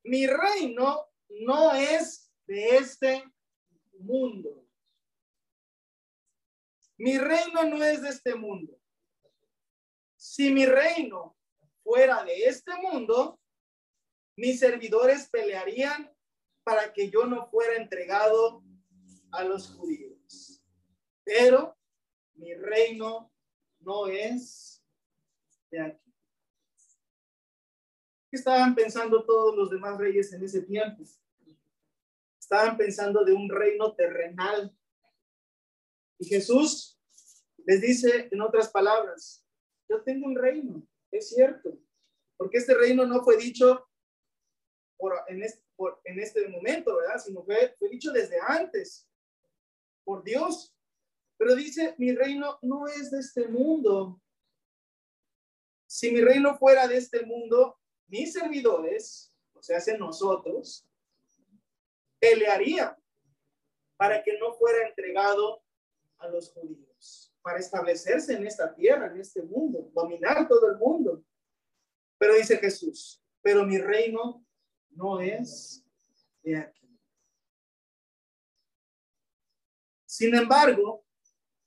Speaker 1: mi reino no es de este mundo. Mi reino no es de este mundo. Si mi reino fuera de este mundo, mis servidores pelearían para que yo no fuera entregado a los judíos. Pero mi reino no es de aquí. ¿Qué estaban pensando todos los demás reyes en ese tiempo? Estaban pensando de un reino terrenal. Y Jesús les dice en otras palabras, yo tengo un reino, es cierto, porque este reino no fue dicho por, en, este, en momento, ¿verdad? Sino fue dicho desde antes, por Dios. Pero dice, mi reino no es de este mundo. Si mi reino fuera de este mundo, mis servidores, o sea, hace nosotros, pelearían para que no fuera entregado a los judíos, para establecerse en esta tierra, en este mundo, dominar todo el mundo. Pero dice Jesús, pero mi reino no es de aquí. Sin embargo,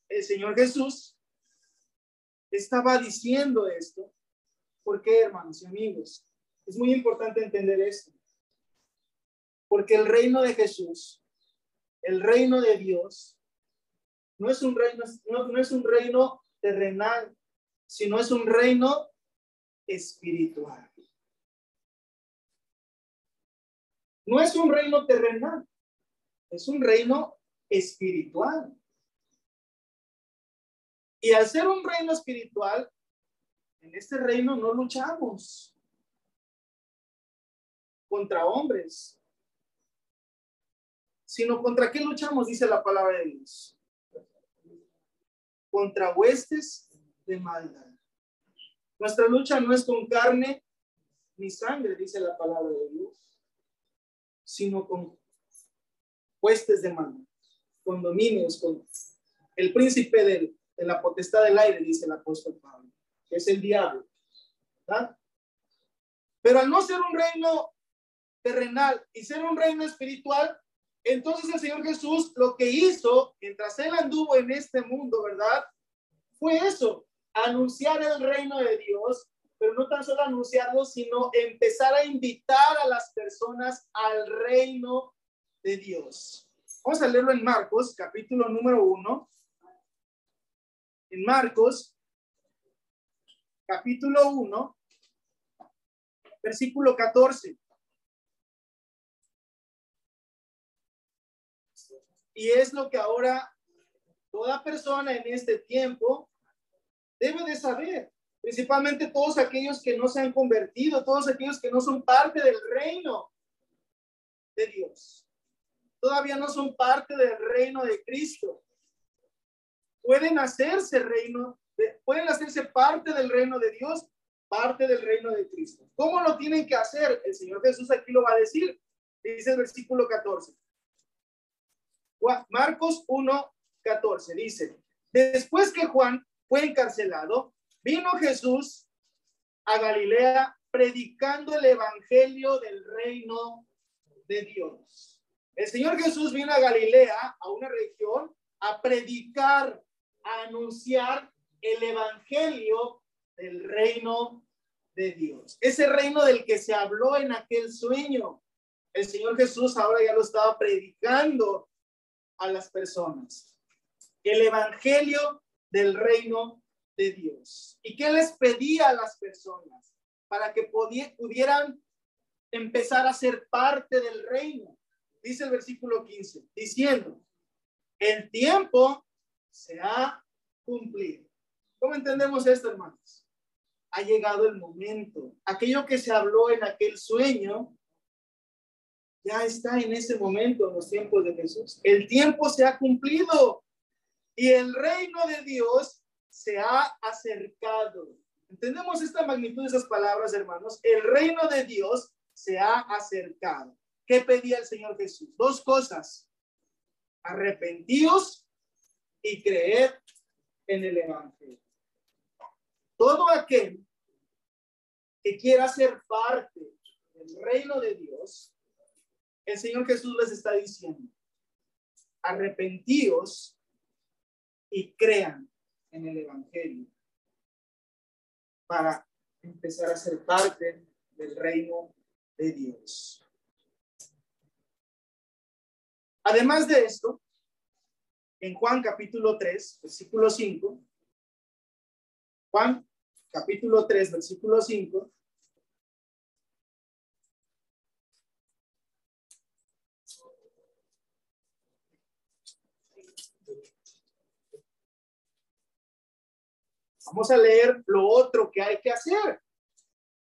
Speaker 1: el Señor Jesús estaba diciendo esto. ¿Por qué, hermanos y amigos? Es muy importante entender esto. Porque el reino de Jesús, el reino de Dios, no es un reino, no, no es un reino terrenal, sino es un reino espiritual. No es un reino terrenal, es un reino espiritual. Y al ser un reino espiritual, en este reino no luchamos contra hombres, sino contra qué luchamos, dice la palabra de Dios. Contra huestes de maldad. Nuestra lucha no es con carne ni sangre, dice la palabra de Dios, sino con huestes de maldad, con dominios, con el príncipe del de la potestad del aire, dice el apóstol Pablo, que es el diablo. Pero al no ser un reino terrenal y ser un reino espiritual, entonces el Señor Jesús lo que hizo mientras él anduvo en este mundo, ¿verdad? Fue eso, anunciar el reino de Dios, pero no tan solo anunciarlo, sino empezar a invitar a las personas al reino de Dios. Vamos a leerlo en Marcos, capítulo número uno, en Marcos, capítulo 1, versículo 14. Y es lo que ahora toda persona en este tiempo debe de saber, principalmente todos aquellos que no se han convertido, todos aquellos que no son parte del reino de Dios. Todavía no son parte del reino de Cristo pueden hacerse reino, pueden hacerse parte del reino de Dios, parte del reino de Cristo. ¿Cómo lo tienen que hacer? El Señor Jesús aquí lo va a decir. Dice el versículo 14. Marcos 1, 14 dice, después que Juan fue encarcelado, vino Jesús a Galilea predicando el evangelio del reino de Dios. El Señor Jesús vino a Galilea, a una región, a predicar anunciar el evangelio del reino de Dios. Ese reino del que se habló en aquel sueño. El Señor Jesús ahora ya lo estaba predicando a las personas. El evangelio del reino de Dios. ¿Y qué les pedía a las personas? Para que pudieran empezar a ser parte del reino. Dice el versículo 15, diciendo, el tiempo se ha cumplido. ¿Cómo entendemos esto, hermanos? Ha llegado el momento. Aquello que se habló en aquel sueño ya está en ese momento en los tiempos de Jesús. El tiempo se ha cumplido y el reino de Dios se ha acercado. ¿Entendemos esta magnitud de esas palabras, hermanos? El reino de Dios se ha acercado. ¿Qué pedía el Señor Jesús? Dos cosas. Arrepentíos y creer en el Evangelio. Todo aquel que quiera ser parte del reino de Dios, el Señor Jesús les está diciendo, arrepentíos y crean en el Evangelio para empezar a ser parte del reino de Dios. Además de esto, en Juan capítulo 3, versículo 5, Juan capítulo 3, versículo 5, Vamos a leer lo otro que hay que hacer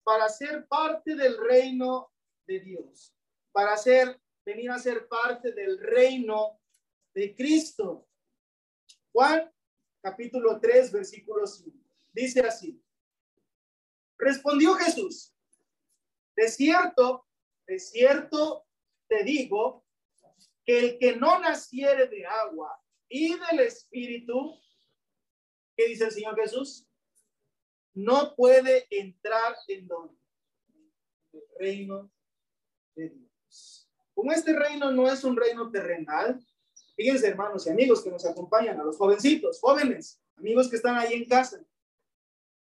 Speaker 1: para ser parte del reino de Dios, para ser, venir a ser parte del reino de Cristo. Juan capítulo 3, versículo 5. Dice así. Respondió Jesús, de cierto, de cierto te digo que el que no naciere de agua y del Espíritu ¿Qué dice el Señor Jesús? No puede entrar en donde? El reino de Dios. Como este reino no es un reino terrenal, fíjense hermanos y amigos que nos acompañan, a los jovencitos, jóvenes, amigos que están ahí en casa.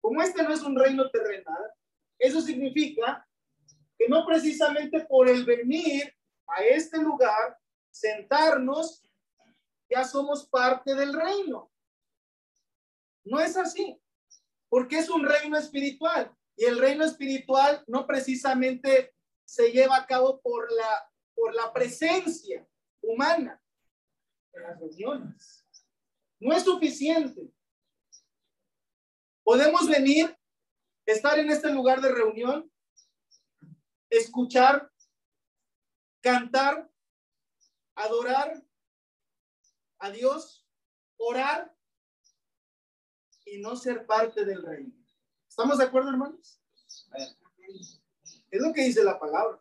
Speaker 1: Como este no es un reino terrenal, eso significa que no precisamente por el venir a este lugar, sentarnos, ya somos parte del reino. No es así, porque es un reino espiritual y el reino espiritual no precisamente se lleva a cabo por la, por la presencia humana las reuniones. No es suficiente. Podemos venir, estar en este lugar de reunión, escuchar, cantar, adorar a Dios, orar y no ser parte del reino. ¿Estamos de acuerdo, hermanos? Es lo que dice la palabra.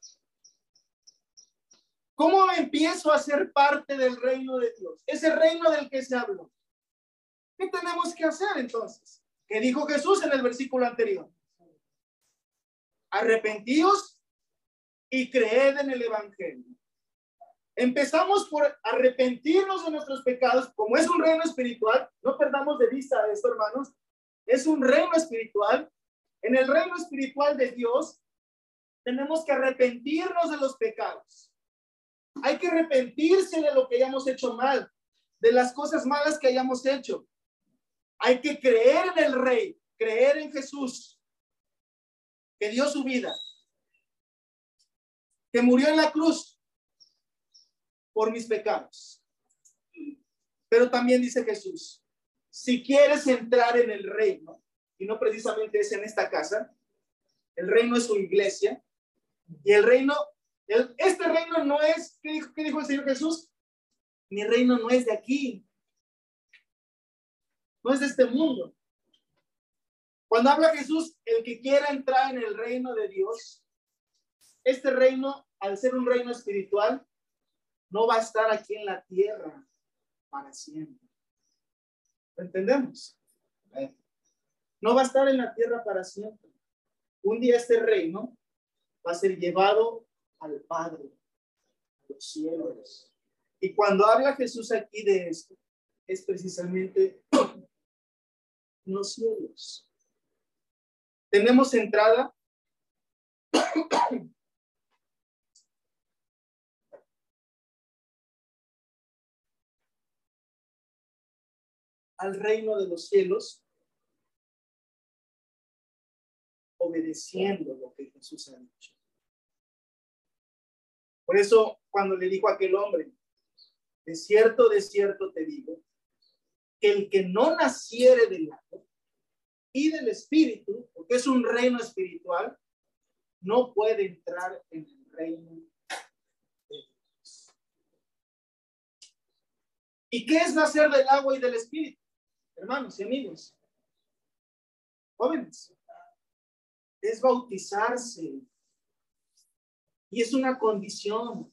Speaker 1: ¿Cómo empiezo a ser parte del reino de Dios? Ese reino del que se habló. ¿Qué tenemos que hacer entonces? ¿Qué dijo Jesús en el versículo anterior? Arrepentíos y creed en el Evangelio. Empezamos por arrepentirnos de nuestros pecados, como es un reino espiritual, no perdamos de vista esto, hermanos, es un reino espiritual. En el reino espiritual de Dios tenemos que arrepentirnos de los pecados. Hay que arrepentirse de lo que hayamos hecho mal, de las cosas malas que hayamos hecho. Hay que creer en el rey, creer en Jesús, que dio su vida, que murió en la cruz por mis pecados. Pero también dice Jesús, si quieres entrar en el reino, y no precisamente es en esta casa, el reino es su iglesia, y el reino, este reino no es, ¿qué dijo, ¿qué dijo el Señor Jesús? Mi reino no es de aquí, no es de este mundo. Cuando habla Jesús, el que quiera entrar en el reino de Dios, este reino, al ser un reino espiritual, no va a estar aquí en la tierra para siempre. ¿Lo entendemos? No va a estar en la tierra para siempre. Un día este reino va a ser llevado al Padre, a los cielos. Y cuando habla Jesús aquí de esto, es precisamente los cielos. Tenemos entrada al reino de los cielos obedeciendo lo que Jesús ha dicho. Por eso, cuando le dijo a aquel hombre, de cierto, de cierto te digo, que el que no naciere del agua y del espíritu, porque es un reino espiritual, no puede entrar en el reino de Dios. ¿Y qué es nacer del agua y del espíritu? Hermanos y amigos, jóvenes, es bautizarse. Y es una condición,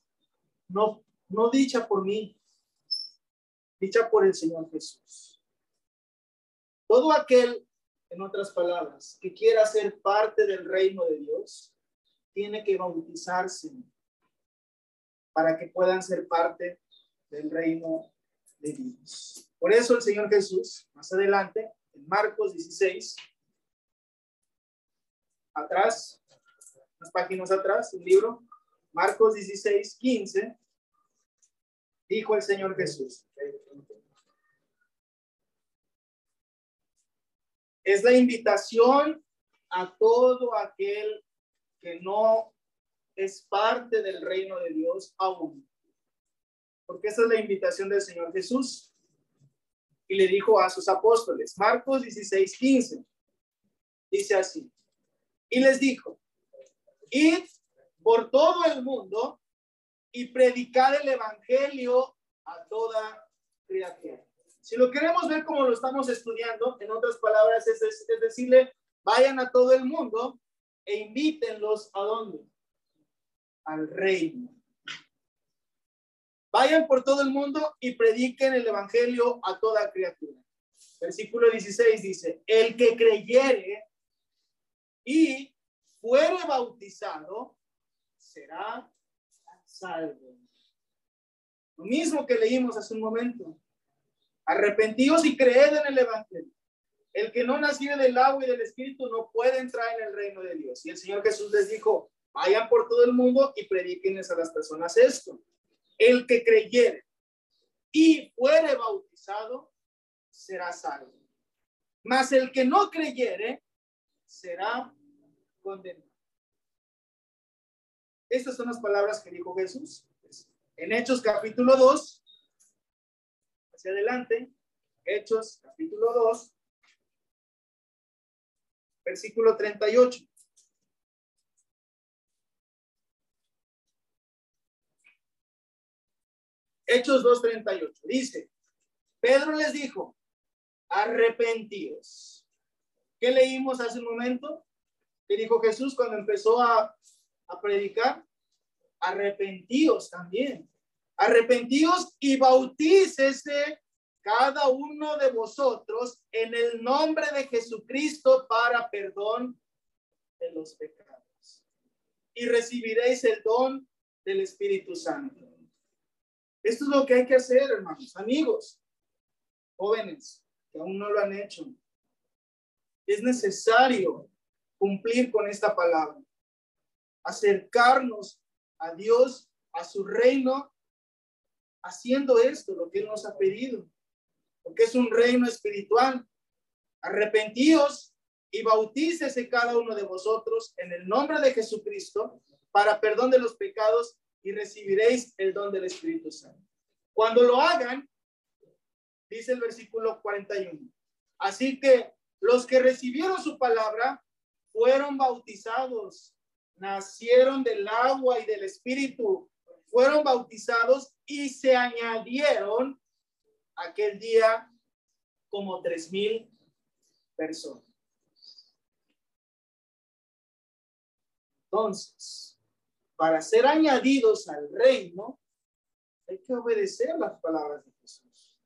Speaker 1: no, no dicha por mí, dicha por el Señor Jesús. Todo aquel, en otras palabras, que quiera ser parte del reino de Dios, tiene que bautizarse para que puedan ser parte del reino de Dios. Por eso el Señor Jesús, más adelante, en Marcos 16, atrás, unas páginas atrás, el libro, Marcos 16, 15, dijo el Señor Jesús. Es la invitación a todo aquel que no es parte del reino de Dios aún. Porque esa es la invitación del Señor Jesús. Y le dijo a sus apóstoles, Marcos 16, 15, dice así, y les dijo, id por todo el mundo y predicad el evangelio a toda criatura. Si lo queremos ver como lo estamos estudiando, en otras palabras, es, es, decirle, vayan a todo el mundo e invítenlos a dónde? Al reino. Vayan por todo el mundo y prediquen el evangelio a toda criatura. Versículo 16 dice, el que creyere y fuere bautizado será salvo. Lo mismo que leímos hace un momento. Arrepentíos y creed en el Evangelio. El que no naciera del agua y del Espíritu no puede entrar en el reino de Dios. Y el Señor Jesús les dijo, vayan por todo el mundo y prediquenles a las personas esto. El que creyere y fuere bautizado será salvo. Mas el que no creyere será condenado. Estas son las palabras que dijo Jesús. En Hechos capítulo 2, hacia adelante, Hechos capítulo 2, versículo 38. Hechos 2.38. Dice, Pedro les dijo, arrepentíos. ¿Qué leímos hace un momento? ¿Qué dijo Jesús cuando empezó a, a predicar? Arrepentíos también. Arrepentíos y bautícese cada uno de vosotros en el nombre de Jesucristo para perdón de los pecados. Y recibiréis el don del Espíritu Santo. Esto es lo que hay que hacer, hermanos, amigos, jóvenes que aún no lo han hecho. Es necesario cumplir con esta palabra, acercarnos a Dios, a su reino, haciendo esto, lo que nos ha pedido porque es un reino espiritual. Arrepentíos y bautícese cada uno de vosotros en el nombre de Jesucristo para perdón de los pecados y recibiréis el don del Espíritu Santo. Cuando lo hagan, dice el versículo 41. Así que los que recibieron su palabra fueron bautizados, nacieron del agua y del Espíritu, fueron bautizados y se añadieron aquel día como tres mil personas. Entonces, para ser añadidos al reino, hay que obedecer las palabras de Jesús.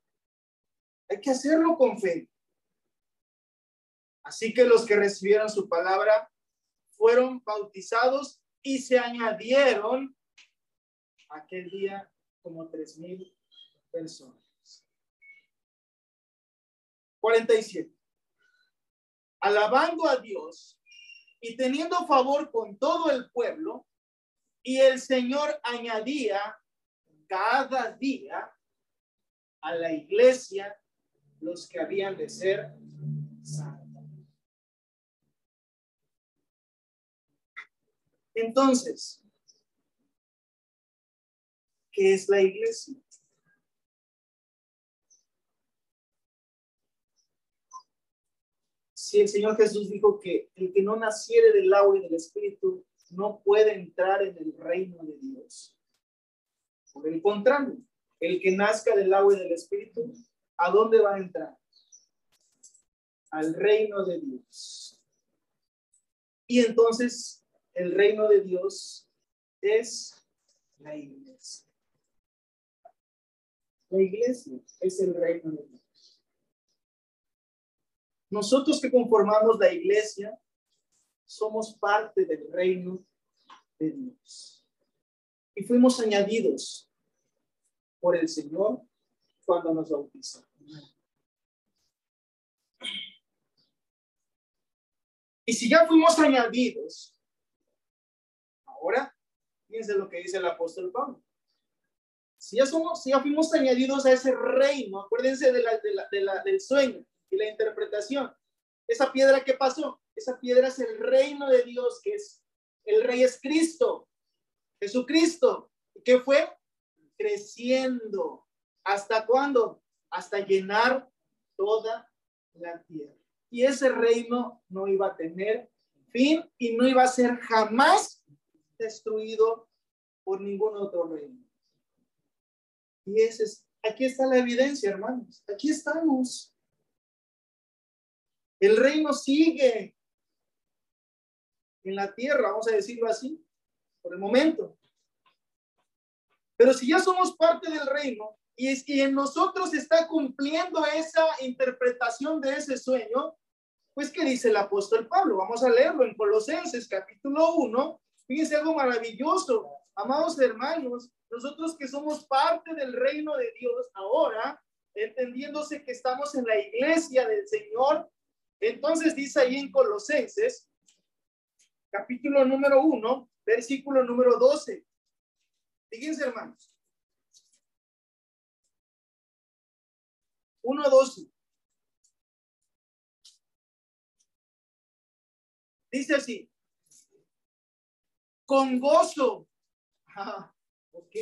Speaker 1: Hay que hacerlo con fe. Así que los que recibieron su palabra fueron bautizados y se añadieron aquel día como tres mil personas. 47. Alabando a Dios y teniendo favor con todo el pueblo, y el Señor añadía cada día a la iglesia los que habían de ser Entonces, ¿qué es la iglesia? Si el Señor Jesús dijo que el que no naciere del agua y del Espíritu no puede entrar en el reino de Dios. Por el contrario, el que nazca del agua y del Espíritu, ¿a dónde va a entrar? Al reino de Dios. Y entonces el reino de Dios es la iglesia. La iglesia es el reino de Dios. Nosotros que conformamos la iglesia somos parte del reino de Dios. Y fuimos añadidos por el Señor cuando nos bautizó. Y si ya fuimos añadidos, ahora fíjense lo que dice el apóstol Pablo. Si ya, somos, si ya fuimos añadidos a ese reino, acuérdense de la, de la, del sueño y la interpretación. Esa piedra que pasó, esa piedra es el reino de Dios, que es el rey es Cristo, Jesucristo, que fue creciendo. ¿Hasta cuándo? Hasta llenar toda la tierra. Y ese reino no iba a tener fin y no iba a ser jamás destruido por ningún otro reino. Y ese es, aquí está la evidencia, hermanos. Aquí estamos. El reino sigue en la tierra, vamos a decirlo así, por el momento. Pero si ya somos parte del reino y es que en nosotros está cumpliendo esa interpretación de ese sueño, pues ¿qué dice el apóstol Pablo? Vamos a leerlo en Colosenses capítulo 1. Fíjense algo maravilloso. Amados hermanos, nosotros que somos parte del reino de Dios ahora, entendiéndose que estamos en la iglesia del Señor, entonces dice ahí en Colosenses, capítulo número 1, versículo número 12. Fíjense, hermanos. 1.12. Dice así. Con gozo. Ah, ok.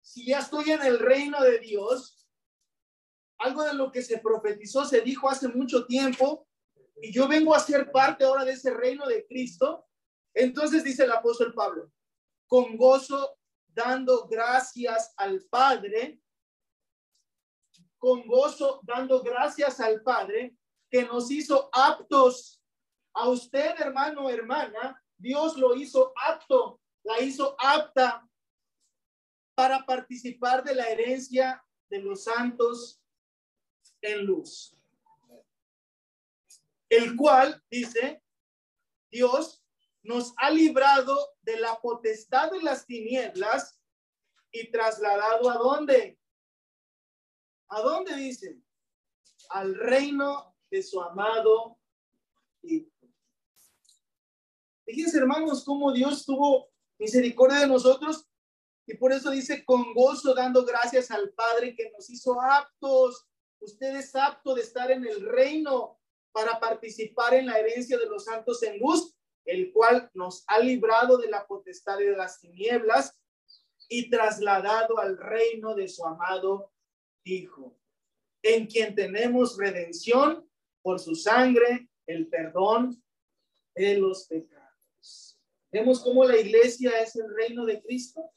Speaker 1: Si ya estoy en el reino de Dios, algo de lo que se profetizó, se dijo hace mucho tiempo, y yo vengo a ser parte ahora de ese reino de Cristo, entonces dice el apóstol Pablo, con gozo dando gracias al Padre, con gozo dando gracias al Padre que nos hizo aptos. A usted, hermano, hermana, Dios lo hizo apto, la hizo apta para participar de la herencia de los santos en luz. El cual, dice, Dios nos ha librado de la potestad de las tinieblas y trasladado a dónde? ¿A dónde dice? Al reino de su amado Hijo. Fíjense, hermanos, cómo Dios tuvo misericordia de nosotros y por eso dice con gozo dando gracias al Padre que nos hizo aptos. Usted es apto de estar en el reino para participar en la herencia de los santos en luz el cual nos ha librado de la potestad de las tinieblas y trasladado al reino de su amado Hijo, en quien tenemos redención por su sangre, el perdón de los pecados. Vemos cómo la iglesia es el reino de Cristo,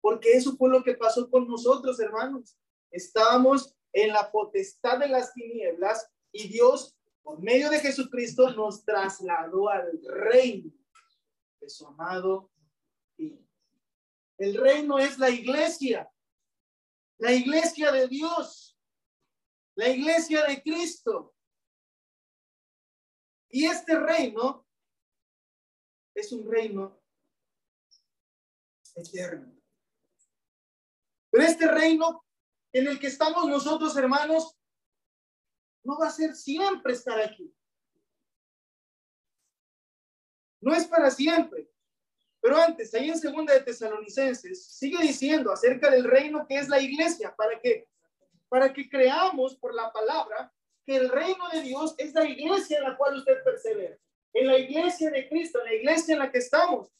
Speaker 1: porque eso fue lo que pasó con nosotros, hermanos. Estábamos en la potestad de las tinieblas y Dios por medio de Jesucristo nos trasladó al reino de su amado Hijo. El reino es la iglesia, la iglesia de Dios, la iglesia de Cristo. Y este reino es un reino eterno. Pero este reino en el que estamos nosotros, hermanos, no va a ser siempre estar aquí. No es para siempre. Pero antes, ahí en segunda de Tesalonicenses, sigue diciendo acerca del reino que es la iglesia, para que, para que creamos por la palabra que el reino de Dios es la iglesia en la cual usted persevera. En la iglesia de Cristo, en la iglesia en la que estamos.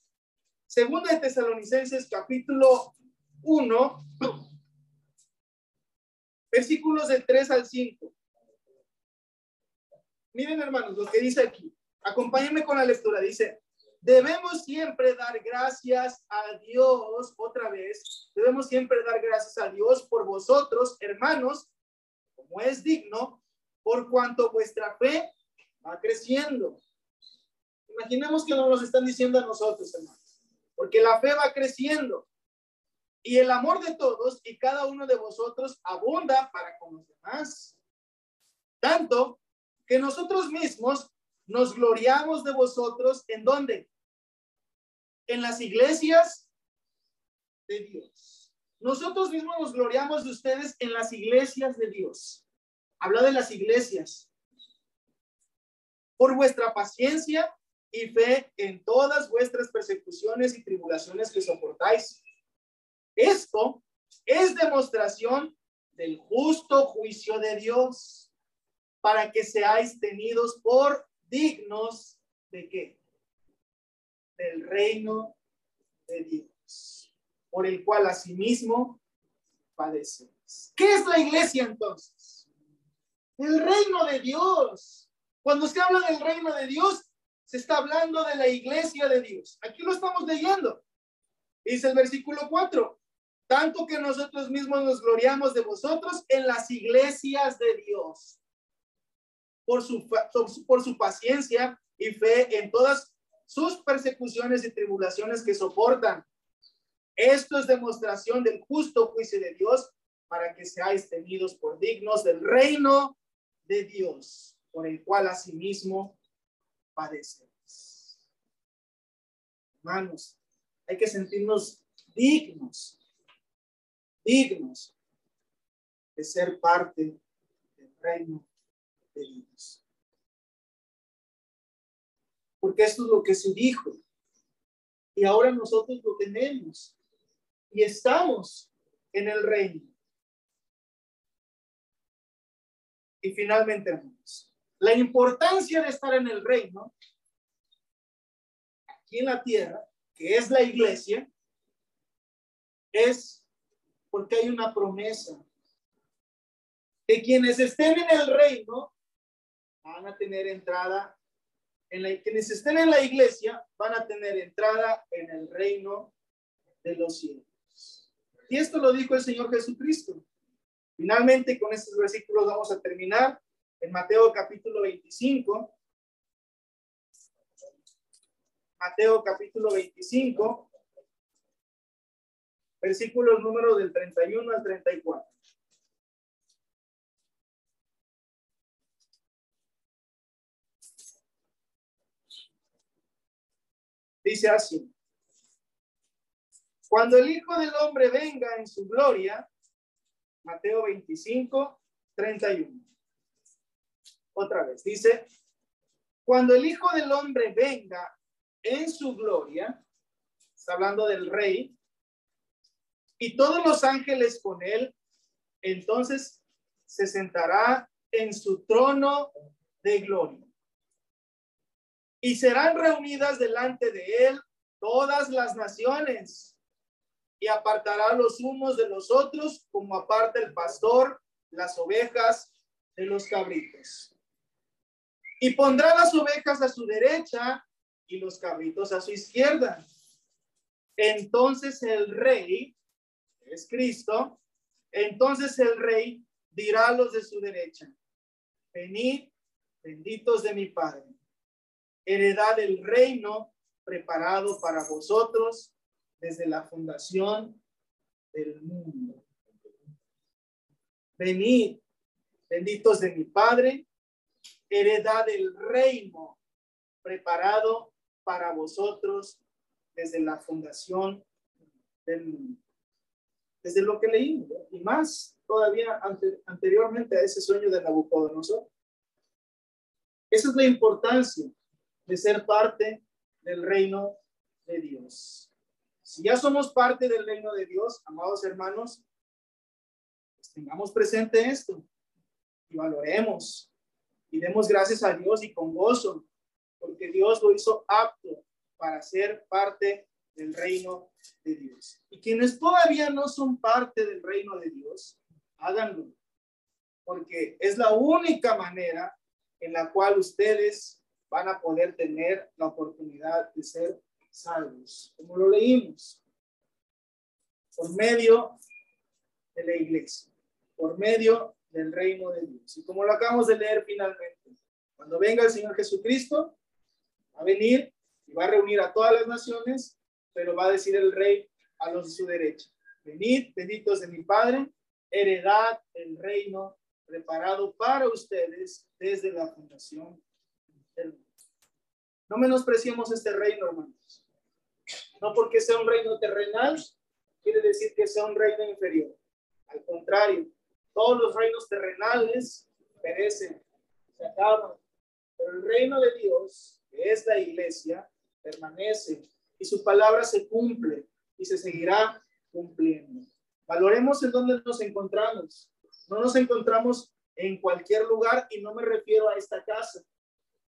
Speaker 1: Segunda de Tesalonicenses, capítulo 1, versículos del 3 al 5. Miren, hermanos, lo que dice aquí. Acompáñenme con la lectura. Dice, debemos siempre dar gracias a Dios, otra vez, debemos siempre dar gracias a Dios por vosotros, hermanos, como es digno, por cuanto vuestra fe va creciendo. Imaginemos que nos lo están diciendo a nosotros, hermanos, porque la fe va creciendo y el amor de todos y cada uno de vosotros abunda para con los demás. Tanto que nosotros mismos nos gloriamos de vosotros en dónde? En las iglesias de Dios. Nosotros mismos nos gloriamos de ustedes en las iglesias de Dios. Habla de las iglesias. Por vuestra paciencia y fe en todas vuestras persecuciones y tribulaciones que soportáis esto es demostración del justo juicio de Dios para que seáis tenidos por dignos de qué? Del reino de Dios, por el cual asimismo padecéis. ¿Qué es la iglesia entonces? El reino de Dios. Cuando se habla del reino de Dios, se está hablando de la iglesia de Dios. Aquí lo estamos leyendo. Dice el versículo 4, tanto que nosotros mismos nos gloriamos de vosotros en las iglesias de Dios, por su, por su paciencia y fe en todas sus persecuciones y tribulaciones que soportan. Esto es demostración del justo juicio de Dios para que seáis tenidos por dignos del reino de Dios, por el cual asimismo padecemos. Hermanos, hay que sentirnos dignos dignos de ser parte del reino de Dios. Porque esto es lo que se dijo. Y ahora nosotros lo tenemos. Y estamos en el reino. Y finalmente, hermanos, la importancia de estar en el reino, aquí en la tierra, que es la iglesia, es porque hay una promesa. Que quienes estén en el reino van a tener entrada, en la, quienes estén en la iglesia van a tener entrada en el reino de los cielos. Y esto lo dijo el Señor Jesucristo. Finalmente, con estos versículos vamos a terminar en Mateo capítulo 25. Mateo capítulo 25 versículos número del 31 al 34. Dice así, cuando el Hijo del Hombre venga en su gloria, Mateo 25, 31. Otra vez, dice, cuando el Hijo del Hombre venga en su gloria, está hablando del rey, y todos los ángeles con él, entonces se sentará en su trono de gloria. Y serán reunidas delante de él todas las naciones y apartará los unos de los otros como aparta el pastor las ovejas de los cabritos. Y pondrá las ovejas a su derecha y los cabritos a su izquierda. Entonces el rey es Cristo, entonces el rey dirá a los de su derecha, venid, benditos de mi Padre, heredad del reino preparado para vosotros desde la fundación del mundo. Venid, benditos de mi Padre, heredad del reino preparado para vosotros desde la fundación del mundo desde lo que leí y más todavía anteriormente a ese sueño de Nabucodonosor. Esa es la importancia de ser parte del reino de Dios. Si ya somos parte del reino de Dios, amados hermanos, pues tengamos presente esto y valoremos y demos gracias a Dios y con gozo, porque Dios lo hizo apto para ser parte del reino de Dios. Y quienes todavía no son parte del reino de Dios, háganlo, porque es la única manera en la cual ustedes van a poder tener la oportunidad de ser salvos, como lo leímos, por medio de la iglesia, por medio del reino de Dios. Y como lo acabamos de leer finalmente, cuando venga el Señor Jesucristo, va a venir y va a reunir a todas las naciones, pero va a decir el rey a los de su derecha, venid, benditos de mi Padre, heredad el reino preparado para ustedes desde la fundación del mundo. No menospreciemos este reino, hermanos. No porque sea un reino terrenal, quiere decir que sea un reino inferior. Al contrario, todos los reinos terrenales perecen, se acaban. Pero el reino de Dios, que es la iglesia, permanece y su palabra se cumple y se seguirá cumpliendo. Valoremos en dónde nos encontramos. No nos encontramos en cualquier lugar y no me refiero a esta casa.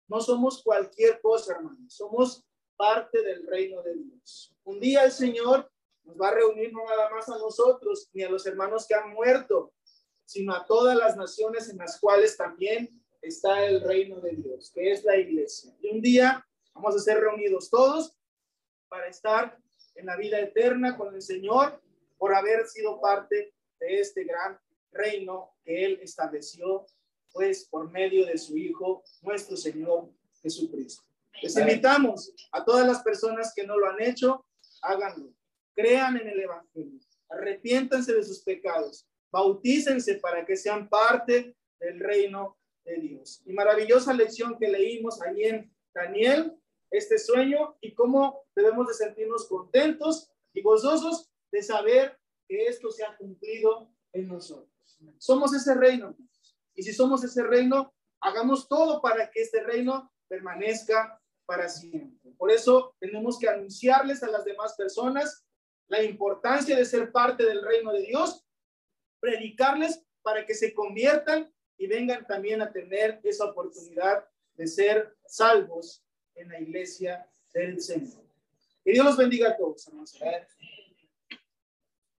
Speaker 1: No somos cualquier cosa, hermanos. Somos parte del reino de Dios. Un día el Señor nos va a reunir no nada más a nosotros ni a los hermanos que han muerto, sino a todas las naciones en las cuales también está el reino de Dios, que es la iglesia. Y un día vamos a ser reunidos todos para estar en la vida eterna con el Señor por haber sido parte de este gran reino que Él estableció, pues por medio de su Hijo, nuestro Señor Jesucristo. Les invitamos a todas las personas que no lo han hecho, háganlo. Crean en el Evangelio, arrepiéntanse de sus pecados, bautícense para que sean parte del reino de Dios. Y maravillosa lección que leímos allí en Daniel, este sueño y cómo debemos de sentirnos contentos y gozosos de saber que esto se ha cumplido en nosotros. Somos ese reino. Y si somos ese reino, hagamos todo para que este reino permanezca para siempre. Por eso tenemos que anunciarles a las demás personas la importancia de ser parte del reino de Dios, predicarles para que se conviertan y vengan también a tener esa oportunidad de ser salvos en la iglesia del Señor. Que Dios los bendiga a todos.